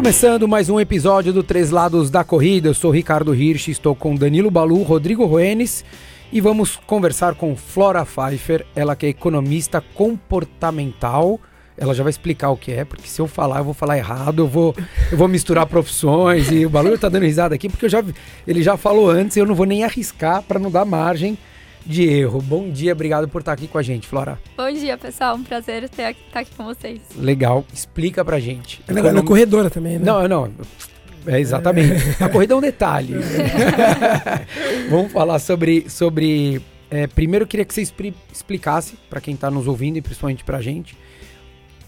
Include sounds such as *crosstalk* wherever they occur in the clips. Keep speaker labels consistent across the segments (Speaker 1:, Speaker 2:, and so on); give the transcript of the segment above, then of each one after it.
Speaker 1: Começando mais um episódio do Três Lados da Corrida, eu sou Ricardo Hirsch, estou com Danilo Balu, Rodrigo Roenes e vamos conversar com Flora Pfeiffer, ela que é economista comportamental. Ela já vai explicar o que é, porque se eu falar, eu vou falar errado, eu vou, eu vou misturar profissões e o Balu tá dando risada aqui porque eu já, ele já falou antes e eu não vou nem arriscar para não dar margem de erro. Bom dia, obrigado por estar aqui com a gente, Flora.
Speaker 2: Bom dia, pessoal. Um prazer estar aqui com vocês.
Speaker 1: Legal. Explica pra gente.
Speaker 3: É corredora também, né?
Speaker 1: Não, não. É exatamente. A corrida é um detalhe. *laughs* Vamos falar sobre. sobre é, primeiro, eu queria que você explicasse para quem está nos ouvindo e principalmente para a gente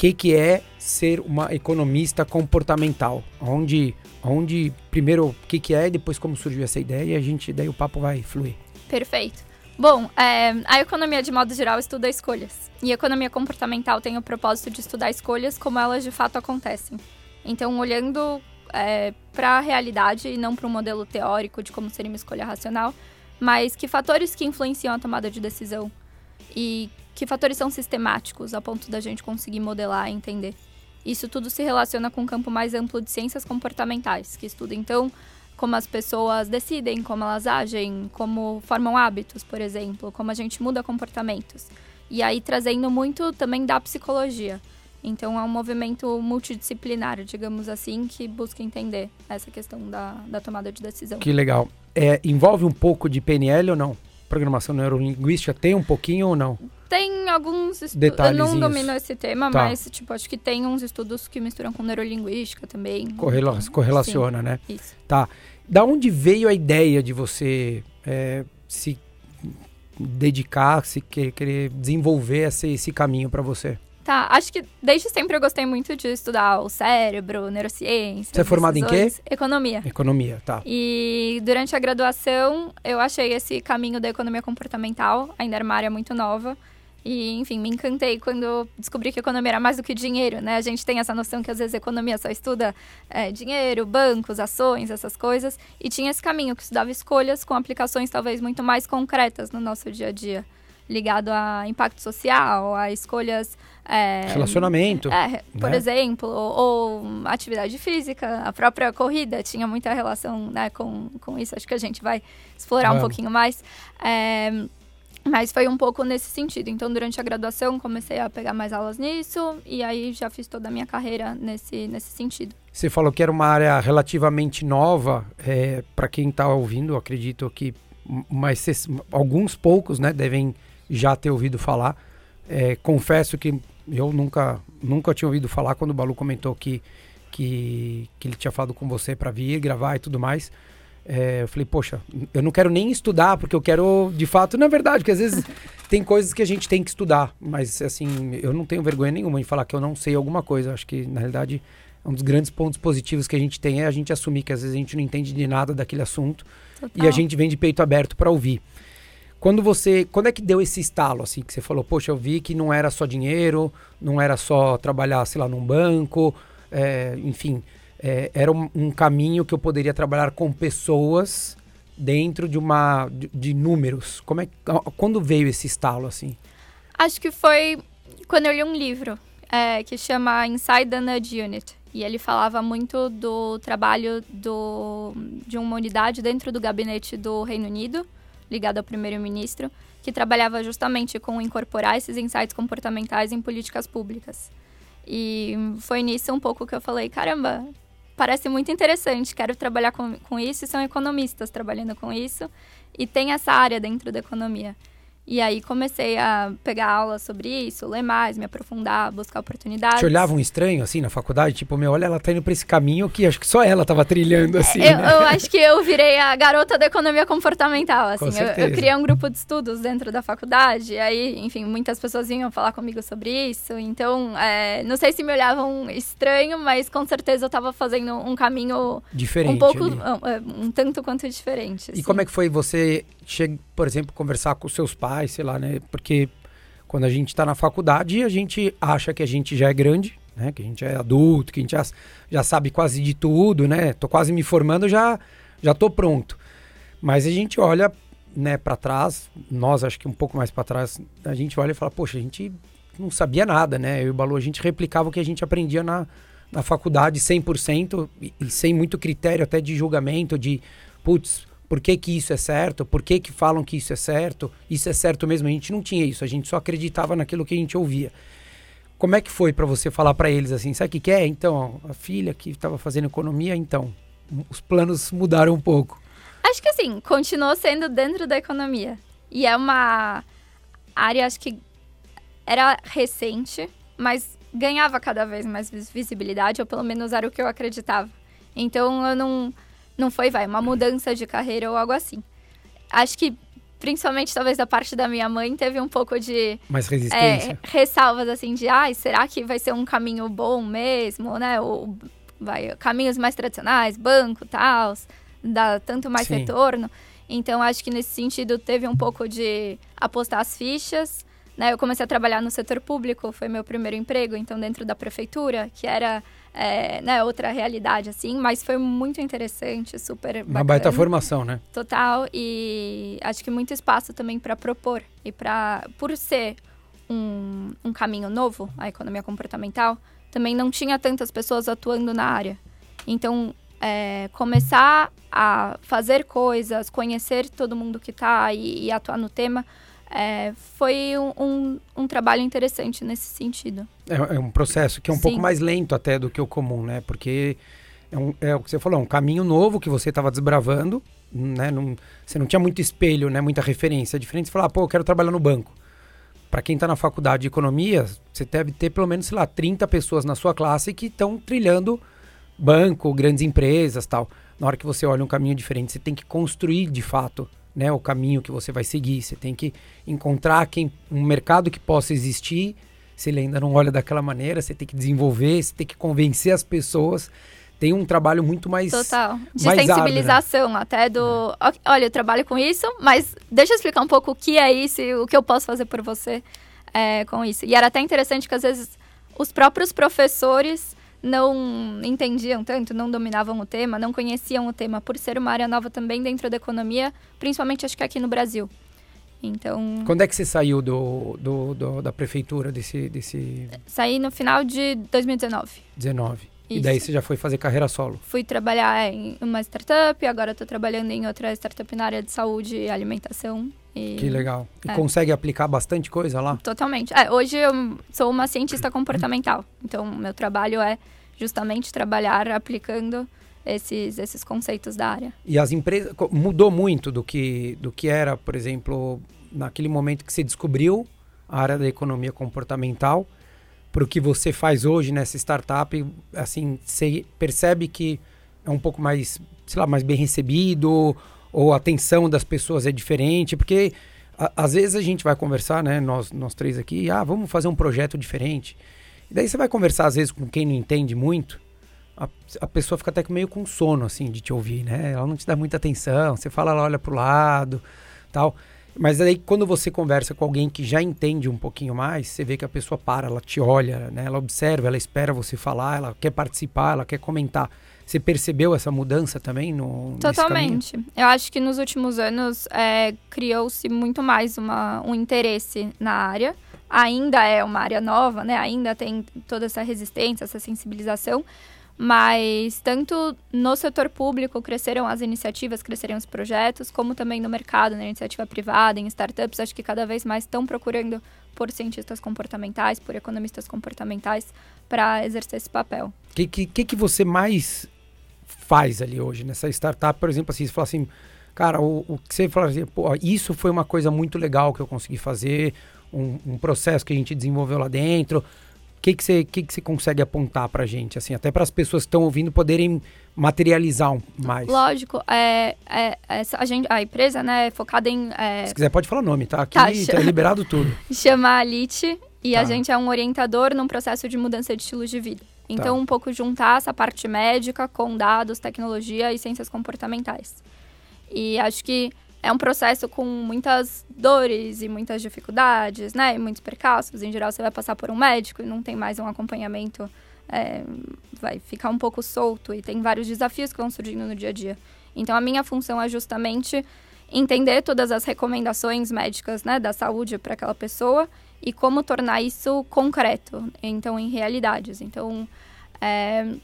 Speaker 1: que, que é ser uma economista comportamental. Onde, onde primeiro o que, que é e depois como surgiu essa ideia e a gente daí o papo vai fluir.
Speaker 2: Perfeito. Bom, é, a economia de modo geral estuda escolhas. E a economia comportamental tem o propósito de estudar escolhas como elas de fato acontecem. Então, olhando é, para a realidade e não para um modelo teórico de como seria uma escolha racional, mas que fatores que influenciam a tomada de decisão e que fatores são sistemáticos a ponto da gente conseguir modelar e entender. Isso tudo se relaciona com um campo mais amplo de ciências comportamentais, que estuda então como as pessoas decidem, como elas agem, como formam hábitos, por exemplo, como a gente muda comportamentos. E aí trazendo muito também da psicologia. Então é um movimento multidisciplinar, digamos assim, que busca entender essa questão da, da tomada de decisão.
Speaker 1: Que legal. É, envolve um pouco de PNL ou não? Programação neurolinguística tem um pouquinho ou não?
Speaker 2: Tem alguns estudos. Eu não domino esse tema, tá. mas tipo, acho que tem uns estudos que misturam com neurolinguística também.
Speaker 1: Correla correlaciona, sim, né?
Speaker 2: Isso.
Speaker 1: Tá. Da onde veio a ideia de você é, se dedicar, se querer desenvolver esse, esse caminho para você?
Speaker 2: Tá, acho que desde sempre eu gostei muito de estudar o cérebro, neurociência.
Speaker 1: Você é formado em quê?
Speaker 2: Economia.
Speaker 1: Economia, tá.
Speaker 2: E durante a graduação eu achei esse caminho da economia comportamental, ainda era uma área muito nova. E, enfim, me encantei quando descobri que economia era mais do que dinheiro, né? A gente tem essa noção que às vezes a economia só estuda é, dinheiro, bancos, ações, essas coisas. E tinha esse caminho que estudava escolhas com aplicações talvez muito mais concretas no nosso dia a dia. Ligado a impacto social, a escolhas. É,
Speaker 1: Relacionamento.
Speaker 2: É, por né? exemplo, ou, ou, atividade física, a própria corrida tinha muita relação né, com, com isso. Acho que a gente vai explorar um pouquinho mais. É, mas foi um pouco nesse sentido. Então, durante a graduação, comecei a pegar mais aulas nisso e aí já fiz toda a minha carreira nesse, nesse sentido.
Speaker 1: Você falou que era uma área relativamente nova. É, Para quem está ouvindo, acredito que mas alguns poucos né, devem já ter ouvido falar. É, confesso que eu nunca, nunca tinha ouvido falar quando o Balu comentou que, que, que ele tinha falado com você para vir gravar e tudo mais. É, eu falei, poxa, eu não quero nem estudar, porque eu quero, de fato, na verdade, porque às vezes *laughs* tem coisas que a gente tem que estudar, mas assim, eu não tenho vergonha nenhuma em falar que eu não sei alguma coisa. Acho que, na realidade, um dos grandes pontos positivos que a gente tem é a gente assumir que às vezes a gente não entende de nada daquele assunto Total. e a gente vem de peito aberto para ouvir. Quando você, quando é que deu esse estalo assim que você falou, poxa, eu vi que não era só dinheiro, não era só trabalhar, sei lá, num banco, é, enfim, é, era um, um, caminho que eu poderia trabalhar com pessoas dentro de uma de, de, números. Como é quando veio esse estalo assim?
Speaker 2: Acho que foi quando eu li um livro é, que chama Inside the Nudge Unit e ele falava muito do trabalho do, de uma unidade dentro do gabinete do Reino Unido ligado ao primeiro-ministro que trabalhava justamente com incorporar esses insights comportamentais em políticas públicas. E foi nisso um pouco que eu falei, caramba, parece muito interessante, quero trabalhar com, com isso e são economistas trabalhando com isso e tem essa área dentro da economia. E aí comecei a pegar aulas sobre isso, ler mais, me aprofundar, buscar oportunidades.
Speaker 1: Te olhava um estranho assim na faculdade? Tipo, meu, olha, ela tá indo pra esse caminho que acho que só ela tava trilhando assim.
Speaker 2: Eu, né? eu acho que eu virei a garota da economia comportamental, assim. Eu, eu, criei um grupo de estudos dentro da faculdade, aí, enfim, muitas pessoas vinham falar comigo sobre isso. Então, é, não sei se me olhavam estranho, mas com certeza eu tava fazendo um caminho
Speaker 1: diferente.
Speaker 2: Um pouco, um, é, um, tanto quanto diferente.
Speaker 1: Assim. E como é que foi você chega, por exemplo, conversar com seus pais, sei lá, né? Porque quando a gente está na faculdade, a gente acha que a gente já é grande, né? Que a gente é adulto, que a gente já, já sabe quase de tudo, né? Tô quase me formando, já já tô pronto. Mas a gente olha, né, para trás, nós acho que um pouco mais para trás, a gente olha e fala, poxa, a gente não sabia nada, né? Eu e o Balu, a gente replicava o que a gente aprendia na, na faculdade 100% e, e sem muito critério até de julgamento, de, putz, por que, que isso é certo? Por que, que falam que isso é certo? Isso é certo mesmo? A gente não tinha isso, a gente só acreditava naquilo que a gente ouvia. Como é que foi para você falar para eles assim, sabe o que, que é? Então, a filha que estava fazendo economia, então, os planos mudaram um pouco.
Speaker 2: Acho que assim, continuou sendo dentro da economia. E é uma área, acho que era recente, mas ganhava cada vez mais visibilidade, ou pelo menos era o que eu acreditava. Então eu não, não foi, vai, uma mudança de carreira ou algo assim. Acho que, principalmente talvez da parte da minha mãe, teve um pouco de.
Speaker 1: Mais resistência.
Speaker 2: É, ressalvas assim de, ai, ah, será que vai ser um caminho bom mesmo, né? Ou vai, caminhos mais tradicionais, banco, tal, dá tanto mais Sim. retorno. Então acho que nesse sentido teve um pouco de apostar as fichas né, eu comecei a trabalhar no setor público, foi meu primeiro emprego, então dentro da prefeitura, que era é, né, outra realidade, assim, mas foi muito interessante, super bacana.
Speaker 1: Uma baita formação, né?
Speaker 2: Total, e acho que muito espaço também para propor e para, por ser um, um caminho novo, a economia comportamental, também não tinha tantas pessoas atuando na área. Então, é, começar a fazer coisas, conhecer todo mundo que está e, e atuar no tema, é, foi um, um, um, trabalho interessante nesse sentido.
Speaker 1: É, é um processo que é um Sim. pouco mais lento até do que o comum, né? Porque é, um, é o que você falou, um caminho novo que você estava desbravando, né? Não, você não tinha muito espelho, né? Muita referência. É diferente de falar, pô, eu quero trabalhar no banco. Para quem está na faculdade de economia, você deve ter pelo menos, sei lá, 30 pessoas na sua classe que estão trilhando banco, grandes empresas tal. Na hora que você olha um caminho diferente, você tem que construir de fato né, o caminho que você vai seguir. Você tem que encontrar quem, um mercado que possa existir. Se ele ainda não olha daquela maneira, você tem que desenvolver, você tem que convencer as pessoas. Tem um trabalho muito mais.
Speaker 2: Total. De mais sensibilização, árduo, né? até do. É. Olha, eu trabalho com isso, mas deixa eu explicar um pouco o que é isso e o que eu posso fazer por você é, com isso. E era até interessante que às vezes os próprios professores não entendiam tanto, não dominavam o tema, não conheciam o tema, por ser uma área nova também dentro da economia, principalmente acho que aqui no Brasil. Então.
Speaker 1: Quando é que você saiu do, do, do da prefeitura desse, desse.
Speaker 2: Saí no final de 2019.
Speaker 1: 19. Isso. E daí você já foi fazer carreira solo?
Speaker 2: Fui trabalhar em uma startup, agora estou trabalhando em outra startup na área de saúde e alimentação. E...
Speaker 1: Que legal. E é. consegue aplicar bastante coisa lá?
Speaker 2: Totalmente. É, hoje eu sou uma cientista comportamental. Então, meu trabalho é justamente trabalhar aplicando esses, esses conceitos da área.
Speaker 1: E as empresas mudou muito do que do que era, por exemplo, naquele momento que você descobriu a área da economia comportamental para o que você faz hoje nessa startup, assim, você percebe que é um pouco mais, sei lá, mais bem recebido ou a atenção das pessoas é diferente, porque a, às vezes a gente vai conversar, né, nós, nós três aqui, ah, vamos fazer um projeto diferente. E daí você vai conversar às vezes com quem não entende muito, a, a pessoa fica até meio com sono, assim, de te ouvir, né? Ela não te dá muita atenção, você fala, ela olha pro lado, tal. Mas aí quando você conversa com alguém que já entende um pouquinho mais, você vê que a pessoa para, ela te olha, né? Ela observa, ela espera você falar, ela quer participar, ela quer comentar. Você percebeu essa mudança também no
Speaker 2: Totalmente. Eu acho que nos últimos anos é, criou-se muito mais uma, um interesse na área. Ainda é uma área nova, né? Ainda tem toda essa resistência, essa sensibilização. Mas tanto no setor público cresceram as iniciativas, cresceram os projetos, como também no mercado, na iniciativa privada, em startups, acho que cada vez mais estão procurando por cientistas comportamentais, por economistas comportamentais, para exercer esse papel.
Speaker 1: O que, que, que você mais faz ali hoje nessa startup, por exemplo, assim, você fala assim, cara, o, o que você fala assim, pô, isso foi uma coisa muito legal que eu consegui fazer, um, um processo que a gente desenvolveu lá dentro. O que, que, você, que, que você consegue apontar pra gente, assim, até para as pessoas que estão ouvindo poderem materializar mais?
Speaker 2: Lógico, é, é, essa, a, gente, a empresa, né, é focada em... É...
Speaker 1: Se quiser pode falar nome, tá? Aqui tá, tá liberado tudo. *laughs*
Speaker 2: Chama Alite e tá. a gente é um orientador num processo de mudança de estilo de vida. Então, tá. um pouco juntar essa parte médica com dados, tecnologia e ciências comportamentais. E acho que é um processo com muitas dores e muitas dificuldades, né? E muitos percalços. Em geral, você vai passar por um médico e não tem mais um acompanhamento. É, vai ficar um pouco solto e tem vários desafios que vão surgindo no dia a dia. Então, a minha função é justamente entender todas as recomendações médicas né, da saúde para aquela pessoa e como tornar isso concreto, então, em realidades. Então, é,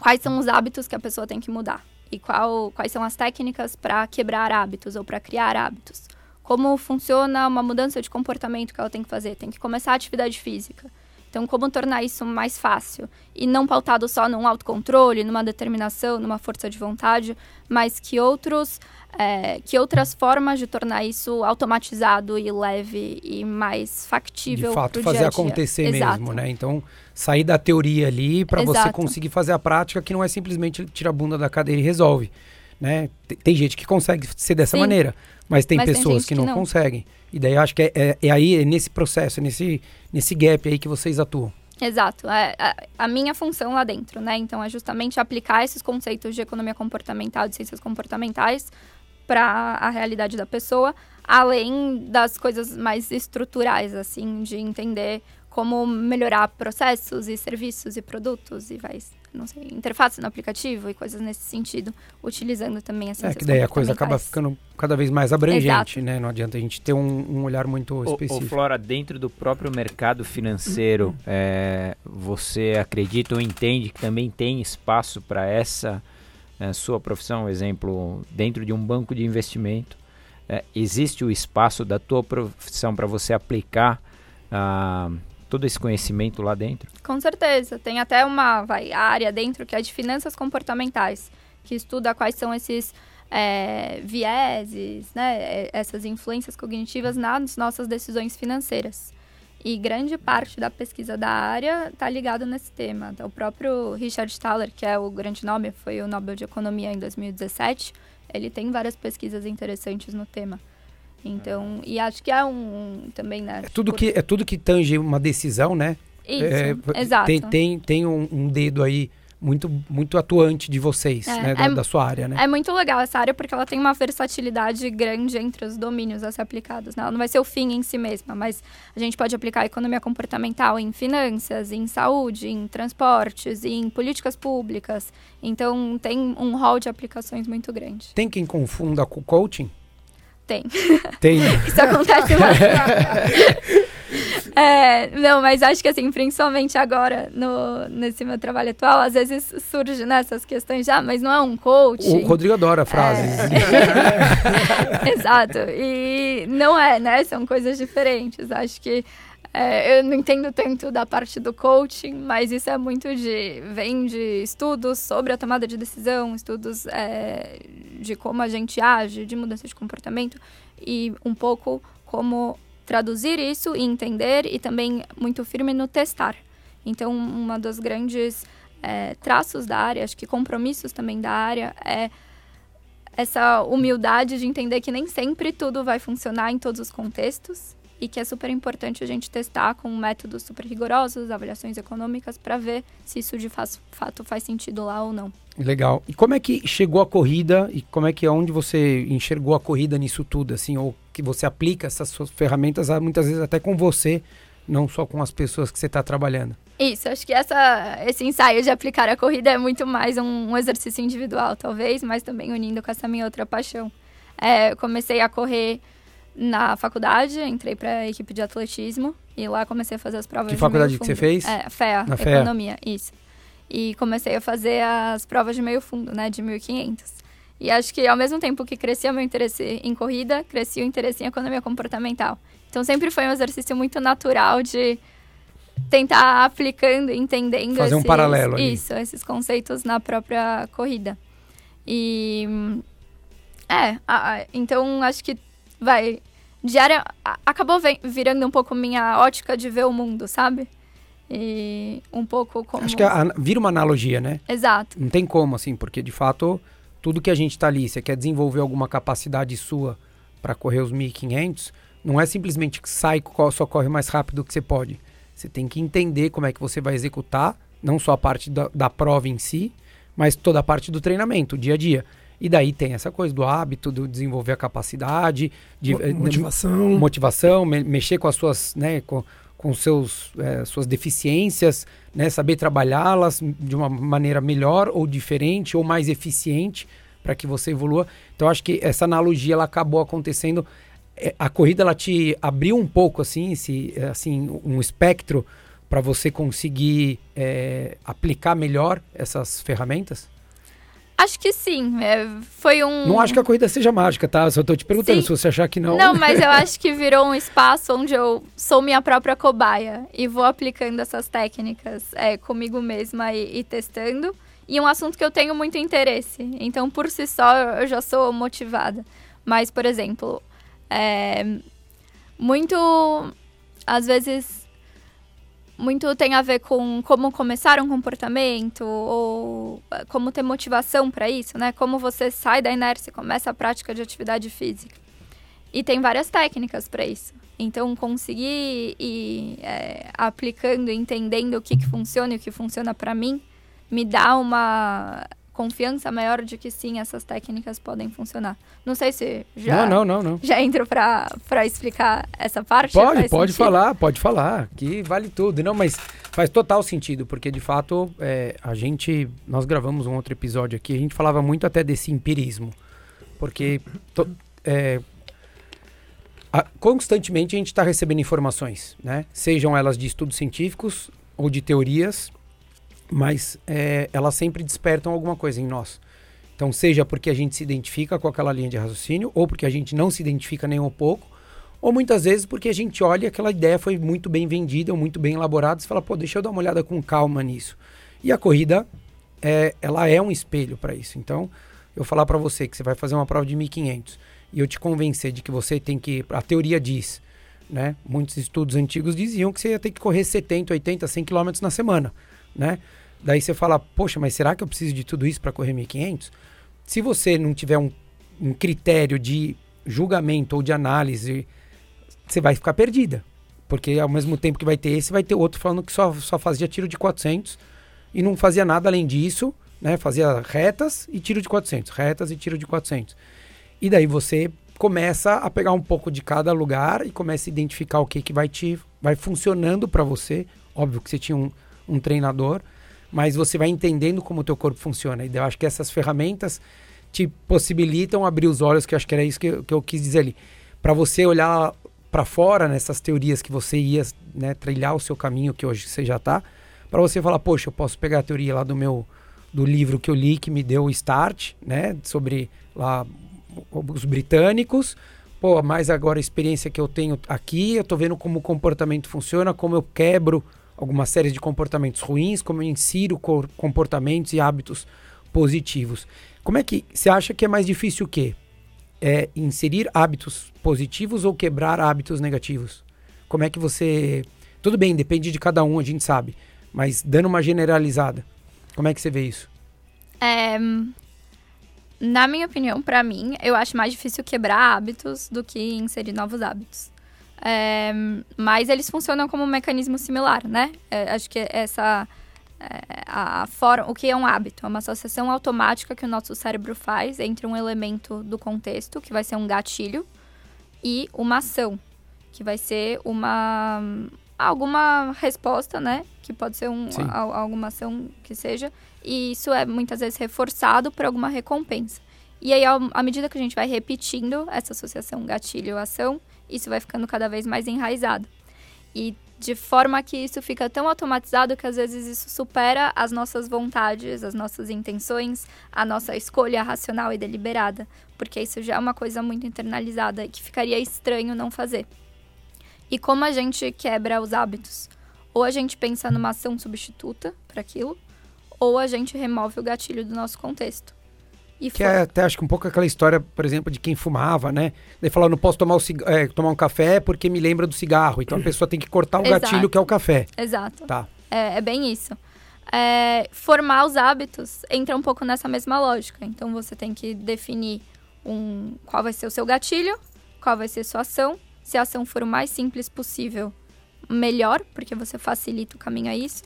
Speaker 2: quais são os hábitos que a pessoa tem que mudar? E qual, quais são as técnicas para quebrar hábitos ou para criar hábitos? Como funciona uma mudança de comportamento que ela tem que fazer? Tem que começar a atividade física. Então, como tornar isso mais fácil? E não pautado só num autocontrole, numa determinação, numa força de vontade, mas que outros é, que outras formas de tornar isso automatizado e leve e mais factível
Speaker 1: de fato fazer dia -dia. acontecer Exato. mesmo né então sair da teoria ali para você conseguir fazer a prática que não é simplesmente tirar a bunda da cadeira e resolve né tem, gente que consegue ser dessa Sim. maneira mas tem mas pessoas que, não que, não conseguem e daí acho que é, é, é aí é nesse processo é nesse nesse gap aí que vocês atuam
Speaker 2: Exato. É, a, a, minha função lá dentro, né? Então, é justamente aplicar esses conceitos de economia comportamental, de ciências comportamentais, para a realidade da pessoa, além das coisas mais estruturais, assim, de entender como melhorar processos e serviços e produtos e vai, não sei, interface no aplicativo e coisas nesse sentido, utilizando também as
Speaker 1: É que daí a coisa acaba ficando cada vez mais abrangente, Exato. né? Não adianta a gente ter um, um olhar muito específico.
Speaker 3: O, Flora, dentro do próprio mercado financeiro, é, você acredita ou entende que também tem espaço para essa é, sua profissão, exemplo, dentro de um banco de investimento, é, existe o espaço da tua profissão para você aplicar ah, todo esse conhecimento lá dentro?
Speaker 2: Com certeza. Tem até uma vai, área dentro que é de finanças comportamentais, que estuda quais são esses é, vieses, né, essas influências cognitivas nas nossas decisões financeiras. E grande parte da pesquisa da área está ligada nesse tema. O próprio Richard Thaler, que é o grande nome, foi o Nobel de Economia em 2017, ele tem várias pesquisas interessantes no tema. Então, e acho que é um, também, né?
Speaker 1: É tudo, que, é tudo que tange uma decisão, né?
Speaker 2: Isso, é, exato.
Speaker 1: Tem, tem, tem um, um dedo aí muito, muito atuante de vocês, é, né? Da, é, da, sua área, né?
Speaker 2: É muito legal essa área porque ela tem uma versatilidade grande entre os domínios a ser aplicados. Né? Ela não vai ser o fim em si mesma, mas a gente pode aplicar economia comportamental em finanças, em saúde, em transportes, em políticas públicas. Então, tem um rol de aplicações muito grande.
Speaker 1: Tem quem confunda com coaching?
Speaker 2: Tem.
Speaker 1: Tem. *laughs*
Speaker 2: Isso acontece mais. *laughs* É, não, mas acho que assim, principalmente agora, no, nesse meu trabalho atual, às vezes surge nessas questões já, mas não é um coach.
Speaker 1: O Rodrigo adora frases.
Speaker 2: É... *laughs* Exato. E não é, né? São coisas diferentes. Acho que é, eu não entendo tanto da parte do coaching, mas isso é muito de. vem de estudos sobre a tomada de decisão, estudos é, de como a gente age, de mudança de comportamento, e um pouco como traduzir isso e entender e também muito firme no testar. Então, uma dos grandes é, traços da área, acho que compromissos também da área, é essa humildade de entender que nem sempre tudo vai funcionar em todos os contextos e que é super importante a gente testar com métodos super rigorosos, avaliações econômicas, para ver se isso de fato faz sentido lá ou não.
Speaker 1: Legal. E como é que chegou a corrida e como é que é onde você enxergou a corrida nisso tudo, assim, ou que você aplica essas suas ferramentas muitas vezes até com você, não só com as pessoas que você está trabalhando?
Speaker 2: Isso, acho que essa, esse ensaio de aplicar a corrida é muito mais um, um exercício individual, talvez, mas também unindo com essa minha outra paixão. É, comecei a correr na faculdade, entrei para a equipe de atletismo e lá comecei a fazer as provas
Speaker 1: que de faculdade que você fez?
Speaker 2: É, FEA, na Economia, FEA. isso. E comecei a fazer as provas de meio fundo, né, de 1500. E acho que ao mesmo tempo que crescia meu interesse em corrida, crescia o interesse em economia comportamental. Então sempre foi um exercício muito natural de tentar aplicando, entendendo
Speaker 1: fazer esses, um paralelo ali.
Speaker 2: isso, esses conceitos na própria corrida. E é, a, a, então acho que vai. Diária acabou virando um pouco minha ótica de ver o mundo, sabe? E um pouco como.
Speaker 1: Acho que a, vira uma analogia, né?
Speaker 2: Exato.
Speaker 1: Não tem como, assim, porque de fato, tudo que a gente tá ali, você quer desenvolver alguma capacidade sua para correr os 1500, não é simplesmente que sai, só corre mais rápido que você pode. Você tem que entender como é que você vai executar, não só a parte da, da prova em si, mas toda a parte do treinamento, dia a dia. E daí tem essa coisa do hábito, do desenvolver a capacidade, de
Speaker 4: eh, motivação,
Speaker 1: motivação me mexer com as suas, né, com, com seus, é, suas deficiências, né, saber trabalhá-las de uma maneira melhor ou diferente ou mais eficiente para que você evolua. Então acho que essa analogia ela acabou acontecendo. É, a corrida ela te abriu um pouco assim, esse, assim um espectro para você conseguir é, aplicar melhor essas ferramentas?
Speaker 2: Acho que sim. É, foi um.
Speaker 1: Não acho que a corrida seja mágica, tá? Só tô te perguntando sim. se você achar que não.
Speaker 2: Não, mas eu *laughs* acho que virou um espaço onde eu sou minha própria cobaia e vou aplicando essas técnicas é, comigo mesma e, e testando. E um assunto que eu tenho muito interesse. Então, por si só, eu já sou motivada. Mas, por exemplo, é, muito. Às vezes muito tem a ver com como começar um comportamento ou eh, como ter motivação para isso, né? Como você sai da inércia e começa a prática de atividade física. E tem várias técnicas para isso. Então, conseguir ir é, aplicando, entendendo o que, que funciona e o que funciona para mim, me dá uma confiança maior de que sim, essas técnicas podem funcionar. Não sei se já
Speaker 1: não, não, não, não.
Speaker 2: já entro para explicar essa parte.
Speaker 1: Pode, pode sentido? falar, pode falar, que vale tudo. Não, mas faz total sentido, porque de fato é, a gente, nós gravamos um outro episódio aqui, a gente falava muito até desse empirismo, porque to, é, a, constantemente a gente está recebendo informações, né? Sejam elas de estudos científicos ou de teorias mas é, elas sempre despertam alguma coisa em nós. Então, seja porque a gente se identifica com aquela linha de raciocínio, ou porque a gente não se identifica nem um pouco, ou muitas vezes porque a gente olha aquela ideia foi muito bem vendida, ou muito bem elaborada, e fala, pô, deixa eu dar uma olhada com calma nisso. E a corrida, é, ela é um espelho para isso. Então, eu falar para você que você vai fazer uma prova de 1500 e eu te convencer de que você tem que, a teoria diz, né? Muitos estudos antigos diziam que você ia ter que correr 70, 80, 100 quilômetros na semana, né? Daí você fala, poxa, mas será que eu preciso de tudo isso para correr 1.500? Se você não tiver um, um critério de julgamento ou de análise, você vai ficar perdida. Porque ao mesmo tempo que vai ter esse, vai ter outro falando que só, só fazia tiro de 400 e não fazia nada além disso, né? Fazia retas e tiro de 400, retas e tiro de 400. E daí você começa a pegar um pouco de cada lugar e começa a identificar o que que vai te vai funcionando para você. Óbvio que você tinha um, um treinador, mas você vai entendendo como o teu corpo funciona. E eu acho que essas ferramentas te possibilitam abrir os olhos, que acho que era isso que eu, que eu quis dizer ali. Para você olhar para fora nessas teorias que você ia né, trilhar o seu caminho, que hoje você já está, para você falar, poxa, eu posso pegar a teoria lá do meu do livro que eu li que me deu o start, né, sobre lá os britânicos, pô, mas agora a experiência que eu tenho aqui, eu estou vendo como o comportamento funciona, como eu quebro alguma série de comportamentos ruins, como eu insiro comportamentos e hábitos positivos. Como é que você acha que é mais difícil o quê? É inserir hábitos positivos ou quebrar hábitos negativos? Como é que você. Tudo bem, depende de cada um, a gente sabe. Mas dando uma generalizada, como é que você vê isso?
Speaker 2: É, na minha opinião, para mim, eu acho mais difícil quebrar hábitos do que inserir novos hábitos. É, mas eles funcionam como um mecanismo similar, né? É, acho que essa é, a, a forma, o que é um hábito? É uma associação automática que o nosso cérebro faz entre um elemento do contexto, que vai ser um gatilho, e uma ação, que vai ser uma alguma resposta, né? Que pode ser um, a, alguma ação que seja. E isso é muitas vezes reforçado por alguma recompensa. E aí, à medida que a gente vai repetindo essa associação gatilho-ação, isso vai ficando cada vez mais enraizado. E de forma que isso fica tão automatizado que às vezes isso supera as nossas vontades, as nossas intenções, a nossa escolha racional e deliberada, porque isso já é uma coisa muito internalizada e que ficaria estranho não fazer. E como a gente quebra os hábitos? Ou a gente pensa numa ação substituta para aquilo, ou a gente remove o gatilho do nosso contexto.
Speaker 1: E que é até acho que um pouco aquela história, por exemplo, de quem fumava, né? Daí falou, não posso tomar, é, tomar um café porque me lembra do cigarro. Então a pessoa tem que cortar o *laughs* Exato. gatilho que é o café.
Speaker 2: Exato.
Speaker 1: Tá.
Speaker 2: É, é bem isso. É, formar os hábitos entra um pouco nessa mesma lógica. Então você tem que definir um, qual vai ser o seu gatilho, qual vai ser a sua ação. Se a ação for o mais simples possível, melhor, porque você facilita o caminho a isso.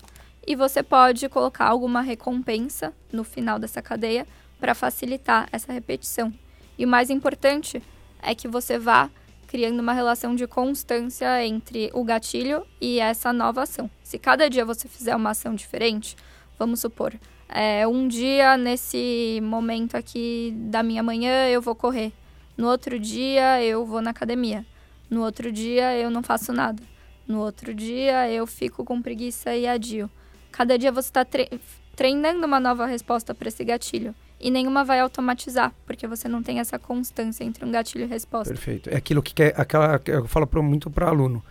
Speaker 2: E você pode colocar alguma recompensa no final dessa cadeia para facilitar essa repetição. E o mais importante é que você vá criando uma relação de constância entre o gatilho e essa nova ação. Se cada dia você fizer uma ação diferente, vamos supor, é, um dia, nesse momento aqui da minha manhã, eu vou correr. No outro dia, eu vou na academia. No outro dia, eu não faço nada. No outro dia, eu fico com preguiça e adio. Cada dia você está tre treinando uma nova resposta para esse gatilho. E nenhuma vai automatizar, porque você não tem essa constância entre um gatilho e resposta.
Speaker 1: Perfeito. É aquilo que quer, aquela, eu falo pro, muito para aluno.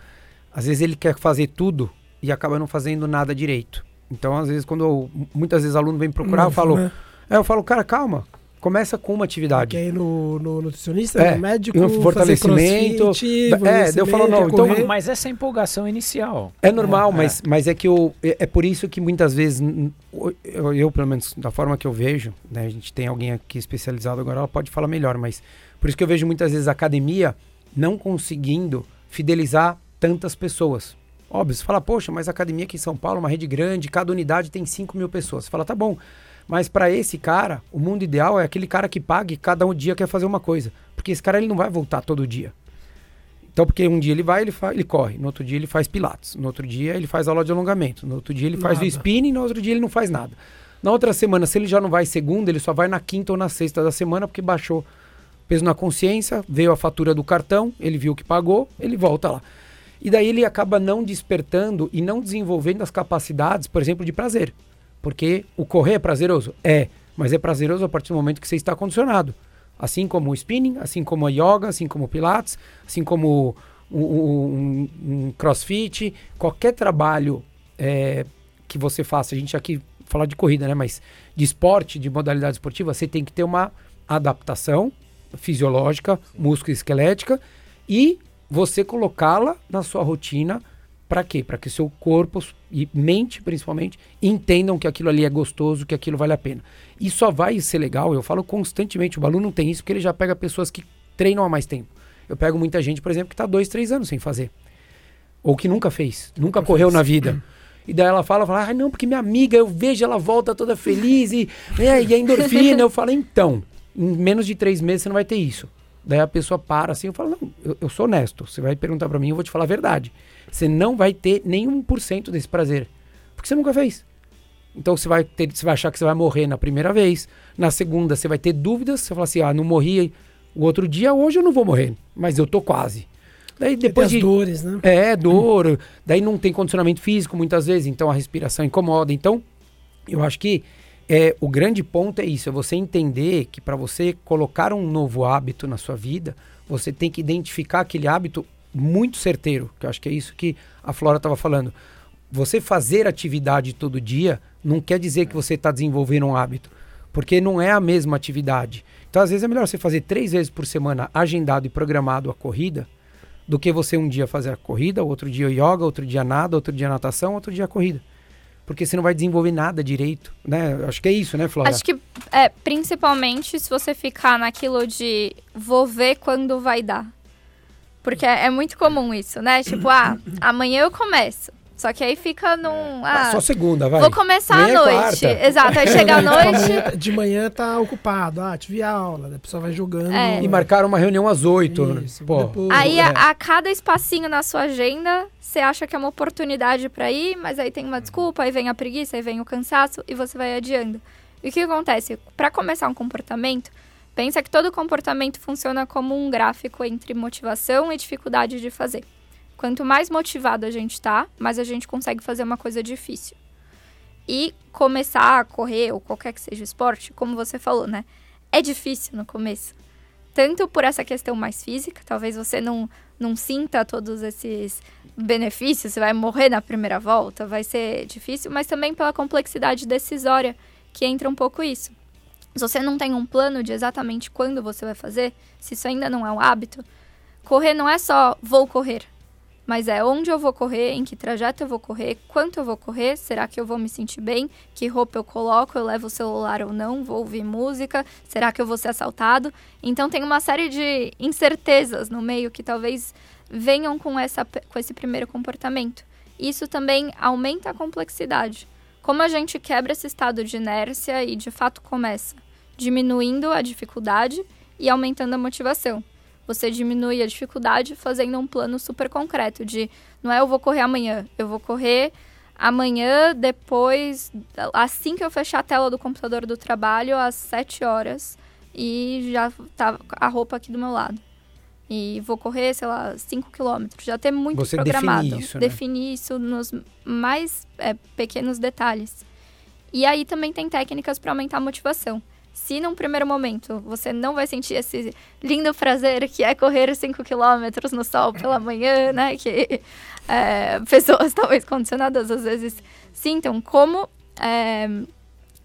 Speaker 1: Às vezes ele quer fazer tudo e acaba não fazendo nada direito. Então, às vezes, quando eu, muitas vezes aluno vem procurar, eu falo, né? é, eu falo, cara, calma, começa com uma atividade.
Speaker 4: Quer ir no, no nutricionista, é, no médico,
Speaker 1: no fortalecimento. Crossfit, é, eu falo, não, então,
Speaker 3: mas essa empolgação inicial.
Speaker 1: É normal, é, mas, é. mas é que eu, é, é, por isso que muitas vezes, eu, eu, pelo menos da forma que eu vejo, né, a gente tem alguém aqui especializado agora, ela pode falar melhor, mas por isso que eu vejo muitas vezes a academia não conseguindo fidelizar tantas pessoas. Óbvio, você fala, poxa, mas a academia aqui em São Paulo, uma rede grande, cada unidade tem 5 mil pessoas. Você fala, tá bom. Mas para esse cara, o mundo ideal é aquele cara que pague cada um dia quer fazer uma coisa. Porque esse cara ele não vai voltar todo dia. Então, porque um dia ele vai, ele, faz, ele corre, no outro dia ele faz pilates, no outro dia ele faz aula de alongamento, no outro dia ele faz nada. o spinning, no outro dia ele não faz nada. Na outra semana, se ele já não vai segunda, ele só vai na quinta ou na sexta da semana, porque baixou peso na consciência, veio a fatura do cartão, ele viu que pagou, ele volta lá. E daí ele acaba não despertando e não desenvolvendo as capacidades, por exemplo, de prazer. Porque o correr é prazeroso? É, mas é prazeroso a partir do momento que você está condicionado. Assim como o spinning, assim como a yoga, assim como o pilates, assim como um, um, um crossfit, qualquer trabalho é, que você faça, a gente aqui fala de corrida, né? Mas de esporte, de modalidade esportiva, você tem que ter uma adaptação fisiológica, músculo esquelética e você colocá-la na sua rotina para quê? Para que seu corpo e mente, principalmente, entendam que aquilo ali é gostoso, que aquilo vale a pena. E só vai ser legal, eu falo constantemente, o Balu não tem isso porque ele já pega pessoas que treinam há mais tempo. Eu pego muita gente, por exemplo, que está dois, três anos sem fazer. Ou que nunca fez, nunca correu na vida. E daí ela fala, fala, ah, não, porque minha amiga, eu vejo ela volta toda feliz e, é, e a endorfina. eu falo, então, em menos de três meses você não vai ter isso. Daí a pessoa para assim, eu falo, não, eu, eu sou honesto. Você vai perguntar para mim, eu vou te falar a verdade. Você não vai ter nenhum por cento desse prazer. Porque você nunca fez. Então você vai, ter, você vai achar que você vai morrer na primeira vez. Na segunda, você vai ter dúvidas. Você fala assim, ah, não morri o outro dia, hoje eu não vou morrer. Mas eu tô quase. Daí depois de
Speaker 4: dores, né?
Speaker 1: É, dor. Hum. Daí não tem condicionamento físico muitas vezes, então a respiração incomoda. Então, eu acho que é, o grande ponto é isso, é você entender que para você colocar um novo hábito na sua vida, você tem que identificar aquele hábito muito certeiro, que eu acho que é isso que a Flora estava falando. Você fazer atividade todo dia não quer dizer que você está desenvolvendo um hábito, porque não é a mesma atividade. Então, às vezes, é melhor você fazer três vezes por semana agendado e programado a corrida, do que você um dia fazer a corrida, outro dia yoga, outro dia nada, outro dia natação, outro dia corrida porque você não vai desenvolver nada direito, né? Acho que é isso, né, Flora?
Speaker 2: Acho que, é, principalmente se você ficar naquilo de vou ver quando vai dar. Porque é, é muito comum isso, né? Tipo, ah, amanhã eu começo. Só que aí fica num. Ah,
Speaker 1: ah, só segunda, vai.
Speaker 2: Vou começar Amanhã à é noite. É Exato, aí *laughs* chega à noite.
Speaker 4: de manhã tá ocupado. Ah, tive aula. A pessoa vai jogando.
Speaker 1: É. E marcaram uma reunião às oito. Isso, Pô.
Speaker 2: Depois, aí, é. a, a, cada espacinho na sua agenda, você acha que é uma oportunidade para ir, mas aí tem uma desculpa, aí vem a preguiça, aí vem o cansaço e você vai adiando. E o que acontece? Para começar um comportamento, pensa que todo comportamento funciona como um gráfico entre motivação e dificuldade de fazer. Quanto mais motivado a gente está, mais a gente consegue fazer uma coisa difícil. E começar a correr, ou qualquer que seja o esporte, como você falou, né? É difícil no começo. Tanto por essa questão mais física, talvez você não, não sinta todos esses benefícios, você vai morrer na primeira volta, vai ser difícil, mas também pela complexidade decisória, que entra um pouco isso. Se você não tem um plano de exatamente quando você vai fazer, se isso ainda não é um hábito, correr não é só vou correr, mas é onde eu vou correr, em que trajeto eu vou correr, quanto eu vou correr, será que eu vou me sentir bem, que roupa eu coloco, eu levo o celular ou não, vou ouvir música, será que eu vou ser assaltado? Então tem uma série de incertezas no meio que talvez venham com, essa, com esse primeiro comportamento. Isso também aumenta a complexidade. Como a gente quebra esse estado de inércia e de fato começa diminuindo a dificuldade e aumentando a motivação você diminui a dificuldade fazendo um plano super concreto de não é eu vou correr amanhã, eu vou correr Amanhã, depois, assim que eu fechar a tela do computador do trabalho, às 7 horas, e já tá a roupa aqui do meu lado. E vou correr, sei lá, 5 quilômetros. Já ter muito
Speaker 1: Você
Speaker 2: programado.
Speaker 1: define isso, né?
Speaker 2: Definir isso nos mais é, pequenos detalhes. E aí também tem técnicas para aumentar a motivação. Se num primeiro momento você não vai sentir esse lindo prazer que é correr 5 quilômetros no sol pela manhã, né? Que é, pessoas *laughs* talvez condicionadas às vezes sintam, como é,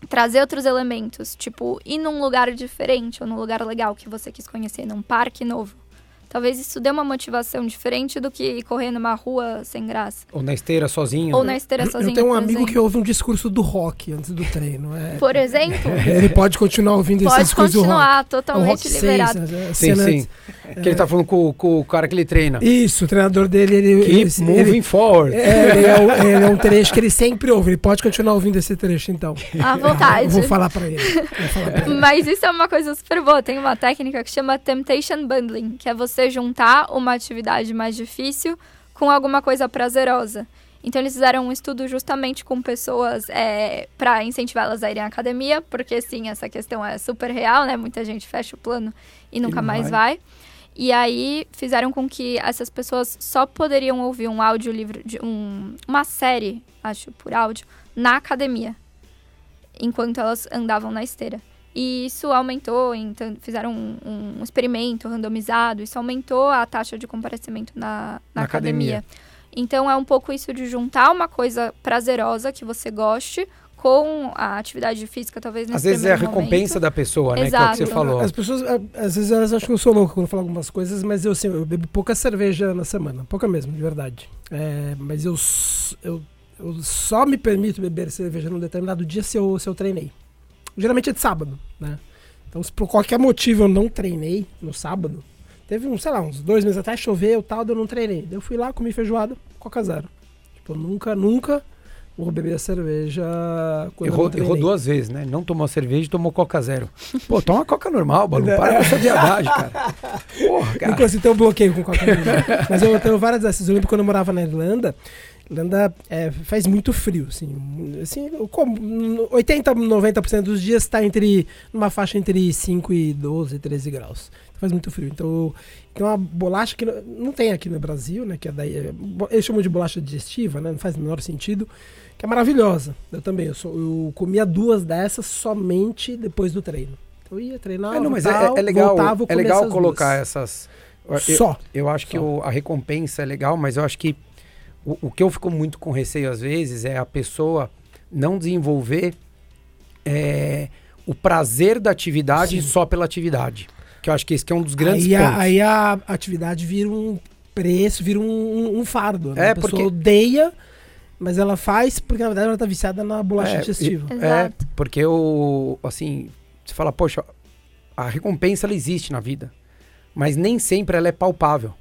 Speaker 2: trazer outros elementos, tipo ir num lugar diferente ou num lugar legal que você quis conhecer, num parque novo. Talvez isso dê uma motivação diferente do que correr numa rua sem graça.
Speaker 1: Ou na esteira sozinho.
Speaker 2: Ou na esteira sozinho.
Speaker 4: Eu tenho um amigo
Speaker 2: exemplo.
Speaker 4: que ouve um discurso do rock antes do treino. É, *laughs*
Speaker 2: Por exemplo, *laughs*
Speaker 4: ele pode continuar ouvindo esse
Speaker 2: pode
Speaker 4: discurso do rock.
Speaker 2: continuar
Speaker 4: É
Speaker 2: totalmente
Speaker 4: 6,
Speaker 2: liberado.
Speaker 4: né? A
Speaker 1: Sim, sim. Que ele tá falando com, com o cara que ele treina.
Speaker 4: Isso, o treinador dele, ele,
Speaker 1: Keep
Speaker 4: ele,
Speaker 1: moving
Speaker 4: ele,
Speaker 1: forward.
Speaker 4: é, ele é, um- *laughs* ele é um trecho que ele sempre ouve. Ele pode continuar ouvindo esse trecho, então.
Speaker 2: À vontade.
Speaker 4: Eu vou falar pra ele. Vou falar pra ele.
Speaker 2: Mas isso é uma coisa super boa. Tem uma técnica que chama Temptation Bundling, que é você juntar uma atividade mais difícil com alguma coisa prazerosa. Então eles fizeram um estudo justamente com pessoas é, para incentivá-las a irem à academia, porque sim, essa questão é super real, né? Muita gente fecha o plano e nunca
Speaker 1: não
Speaker 2: mais
Speaker 1: vai.
Speaker 2: vai. E aí fizeram com que essas pessoas só poderiam ouvir um audiolivro de um, uma série, acho, por áudio, na academia enquanto elas andavam na esteira. E isso aumentou, então fizeram um, um experimento randomizado, isso aumentou a taxa de comparecimento na, na,
Speaker 1: Na
Speaker 2: academia.
Speaker 1: academia.
Speaker 2: Então é um pouco isso de juntar uma coisa prazerosa que você goste com a atividade física, talvez nesse
Speaker 1: Às vezes é a recompensa
Speaker 2: momento.
Speaker 1: da pessoa, né? Que é o que você
Speaker 2: Exato.
Speaker 1: falou.
Speaker 4: As pessoas, às vezes, elas acham que eu sou louco quando eu falo algumas coisas, mas eu, assim, eu bebo pouca cerveja na semana. Pouca mesmo, de verdade. É, mas eu, eu, eu só me permito beber cerveja num determinado dia se eu, se eu treinei. Geralmente é de sábado, né? Então, se por qualquer motivo eu não treinei no sábado, teve, um, sei lá, uns dois meses atrás, choveu tal, eu não treinei. Eu fui lá, comi feijoada, coca zero. Tipo, nunca, nunca vou beber cerveja quando eu
Speaker 1: Errou, errou duas vezes, né? Não tomou cerveja e tomou Coca Zero. Pô, toma Coca normal, *laughs* Balu. Para com essa viadagem, cara. Porra, cara.
Speaker 4: consigo ter um bloqueio com Coca-Cola. Mas eu tenho várias dessas. Eu lembro quando eu morava na Irlanda. Irlanda é, faz muito frio, assim. assim eu como, 80, 90% dos dias está entre numa faixa entre 5 e 12, 13 graus. Faz muito frio. Então, tem uma bolacha que não- não tem aqui no Brasil, né? Que é daí, é, eles chamam de bolacha digestiva, né? Não faz o menor sentido. Que é maravilhosa. Eu também. Eu, sou- eu comia duas dessas somente depois do treino. Então, eu ia treinar,
Speaker 1: É, não, mas é-
Speaker 4: tal,
Speaker 1: é, legal,
Speaker 4: voltava, eu
Speaker 1: é legal
Speaker 4: essas
Speaker 1: colocar
Speaker 4: duas.
Speaker 1: essas. eu-
Speaker 4: Só.
Speaker 1: Eu acho que
Speaker 4: Só.
Speaker 1: o- a recompensa é legal, mas eu acho que o, o que eu fico muito com receio às vezes é a pessoa não desenvolver é, o prazer da atividade
Speaker 4: Sim.
Speaker 1: só pela atividade. Que eu acho que esse que é um dos grandes
Speaker 4: aí,
Speaker 1: pontos.
Speaker 4: a, aí a atividade vira um preço, vira um, um- um fardo. Né?
Speaker 1: É,
Speaker 4: a pessoa
Speaker 1: porque-
Speaker 4: odeia, mas ela faz porque na verdade ela tá viciada na bolacha
Speaker 1: É,
Speaker 4: digestiva.
Speaker 1: É,
Speaker 2: Exato.
Speaker 1: porque o assim, você fala, poxa, a recompensa ela existe na vida, mas nem sempre ela é palpável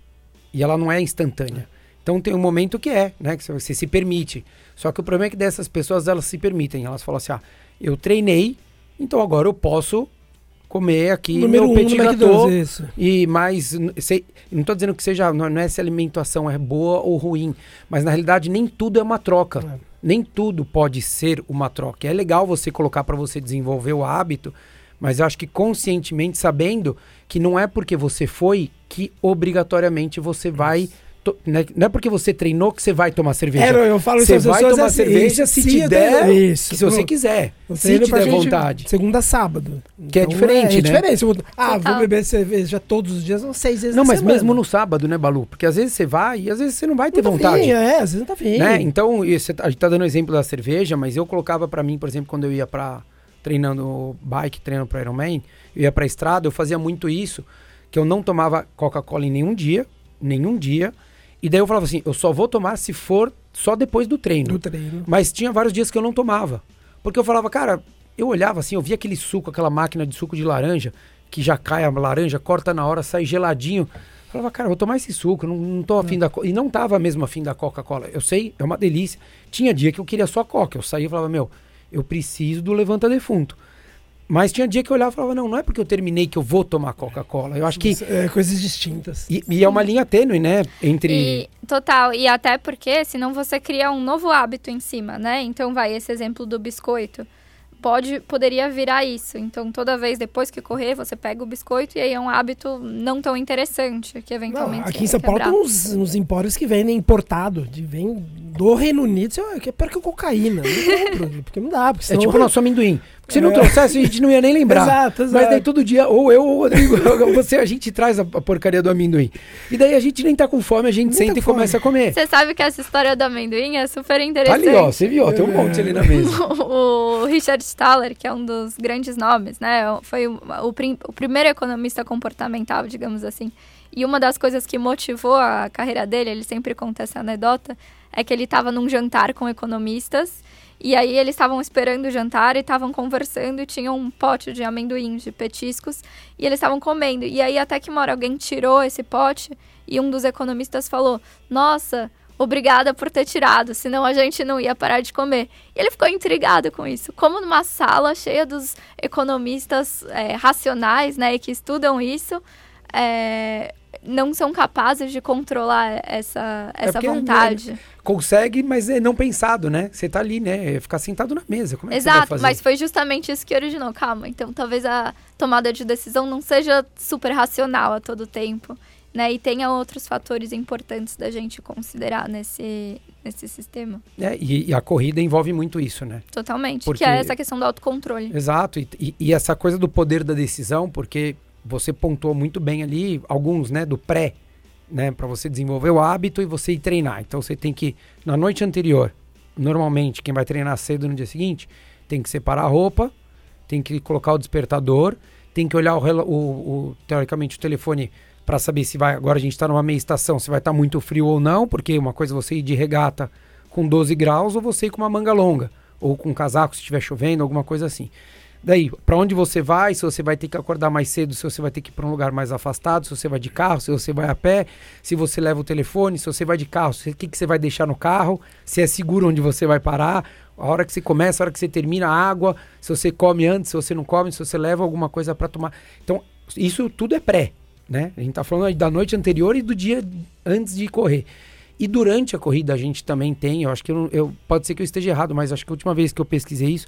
Speaker 1: e ela não é instantânea. Então tem um momento que é, né, que você se permite. Só que o problema é que dessas pessoas elas se permitem, elas falam assim: "Ah, eu treinei, então agora eu posso comer aqui
Speaker 4: Número
Speaker 1: meu
Speaker 4: um
Speaker 1: petit gâteau e mais, sei- não estou dizendo que seja, não, não é se a alimentação é boa ou ruim, mas na realidade nem tudo é uma troca.
Speaker 4: É.
Speaker 1: Nem tudo pode ser uma troca. É legal você colocar para você desenvolver o hábito, mas eu acho que conscientemente sabendo que não é porque você foi que obrigatoriamente você vai não é porque você treinou que você vai tomar cerveja.
Speaker 4: É, não, eu falo isso
Speaker 1: Você vai tomar
Speaker 4: assim,
Speaker 1: cerveja
Speaker 4: isso,
Speaker 1: se
Speaker 4: sim,
Speaker 1: te der,
Speaker 4: treino, isso.
Speaker 1: se você quiser,
Speaker 4: Eu
Speaker 1: se
Speaker 4: treino
Speaker 1: te der vontade.
Speaker 4: Segunda a sábado.
Speaker 1: Que é diferente,
Speaker 4: é,
Speaker 1: né?
Speaker 4: diferente. Se eu vou- ah,
Speaker 2: Total.
Speaker 4: vou beber cerveja todos os dias, são seis vezes
Speaker 1: Não,
Speaker 4: na
Speaker 1: mas
Speaker 4: semana.
Speaker 1: mesmo no sábado, né, Balu? Porque às vezes você vai e às vezes você não vai ter
Speaker 4: Não tá
Speaker 1: vontade.
Speaker 4: afim, é, às vezes não tá afim.
Speaker 1: né? Então, você tá- a gente tá dando o exemplo da cerveja, mas eu colocava pra mim, por exemplo, quando eu ia pra treinando bike, treinando pro Ironman, eu ia pra estrada, eu fazia muito isso, que eu não tomava Coca-Cola em nenhum dia, nenhum dia, e daí eu falava assim, eu só vou tomar se for só depois do treino.
Speaker 4: Do treino.
Speaker 1: Mas tinha vários dias que eu não tomava. Porque eu falava, cara, eu olhava assim, eu via aquele suco, aquela máquina de suco de laranja, que já cai a laranja, corta na hora, sai geladinho. Eu falava, cara, vou tomar esse suco, não, não tô afim da Coca. E não tava mesmo afim da Coca-Cola. Eu sei, é uma delícia. Tinha dia que eu queria só Coca. Eu saía e falava, meu, eu preciso do levanta defunto. Mas tinha dia que eu olhava e falava, não, não é porque eu terminei que eu vou tomar Coca-Cola. Eu acho que.
Speaker 4: É, coisas distintas.
Speaker 1: E, e, é uma linha tênue, né? Entre.
Speaker 2: E, total. E até porque, senão você cria um novo hábito em cima, né? Então, vai, esse exemplo do biscoito pode poderia virar isso. Então, toda vez depois que correr, você pega o biscoito e aí é um hábito não tão interessante que eventualmente.
Speaker 4: Não, aqui em São Paulo tem uns, uns empórios que vendem importado, de, vem do Reino Unido, você, que é pior que cocaína. Não compro, *laughs* porque não dá. Porque
Speaker 1: senão... É tipo nosso amendoim. Porque se não é. trouxesse, a gente não ia nem lembrar.
Speaker 4: exato, *laughs* exato.
Speaker 1: Mas daí todo dia, ou eu ou o Rodrigo, *laughs* você, a gente traz a, porcaria do amendoim. E daí a gente nem tá com fome, a gente nem senta tá e fome. começa a comer.
Speaker 2: Você sabe que essa história do amendoim é super interessante.
Speaker 1: Tá ali, ó, você viu, tem um monte ali na mesa. *laughs*
Speaker 2: o, o Richard Staller, que é um dos grandes nomes, né? Foi o, o, o primeiro economista comportamental, digamos assim. E uma das coisas que motivou a carreira dele, ele sempre conta essa anedota, é que ele estava num jantar com economistas e aí eles estavam esperando o jantar e estavam conversando e tinham um pote de amendoins, de petiscos, e eles estavam comendo. E aí até que uma hora alguém tirou esse pote e um dos economistas falou: "Nossa, obrigada por ter tirado, senão a gente não ia parar de comer". E ele ficou intrigado com isso. Como numa sala cheia dos economistas é, racionais, né, que estudam isso, é, não são capazes de controlar essa, é essa é vontade.
Speaker 1: consegue, mas é não pensado, né? Você tá ali, né? É ficar sentado na mesa. Como é
Speaker 2: Exato, mas foi justamente isso que originou. Calma, então talvez a tomada de decisão não seja super racional a todo tempo. Né, e tenha outros fatores importantes da gente considerar nesse, nesse sistema.
Speaker 1: É, e, e, a corrida envolve muito isso, né?
Speaker 2: Totalmente, porque... que é essa questão do autocontrole.
Speaker 1: Exato, e, e, e, essa coisa do poder da decisão, porque você pontuou muito bem ali alguns, né, do pré, né, para você desenvolver o hábito e você ir treinar. Então você tem que na noite anterior, normalmente quem vai treinar cedo no dia seguinte, tem que separar a roupa, tem que colocar o despertador, tem que olhar o, o, o teoricamente o telefone para saber se vai. Agora a gente está numa meia estação, se vai estar tá muito frio ou não, porque uma coisa é você ir de regata com 12 graus ou você ir com uma manga longa ou com um casaco se estiver chovendo, alguma coisa assim. Daí, para onde você vai, se você vai ter que acordar mais cedo, se você vai ter que ir para um lugar mais afastado, se você vai de carro, se você vai a pé, se você leva o telefone, se você vai de carro, o que, que você vai deixar no carro, se é seguro onde você vai parar, a hora que você começa, a hora que você termina a água, se você come antes, se você não come, se você leva alguma coisa para tomar. Então, isso tudo é pré, né? A gente está falando da noite anterior e do dia antes de correr. E durante a corrida a gente também tem, eu acho que eu, eu pode ser que eu esteja errado, mas acho que a última vez que eu pesquisei isso,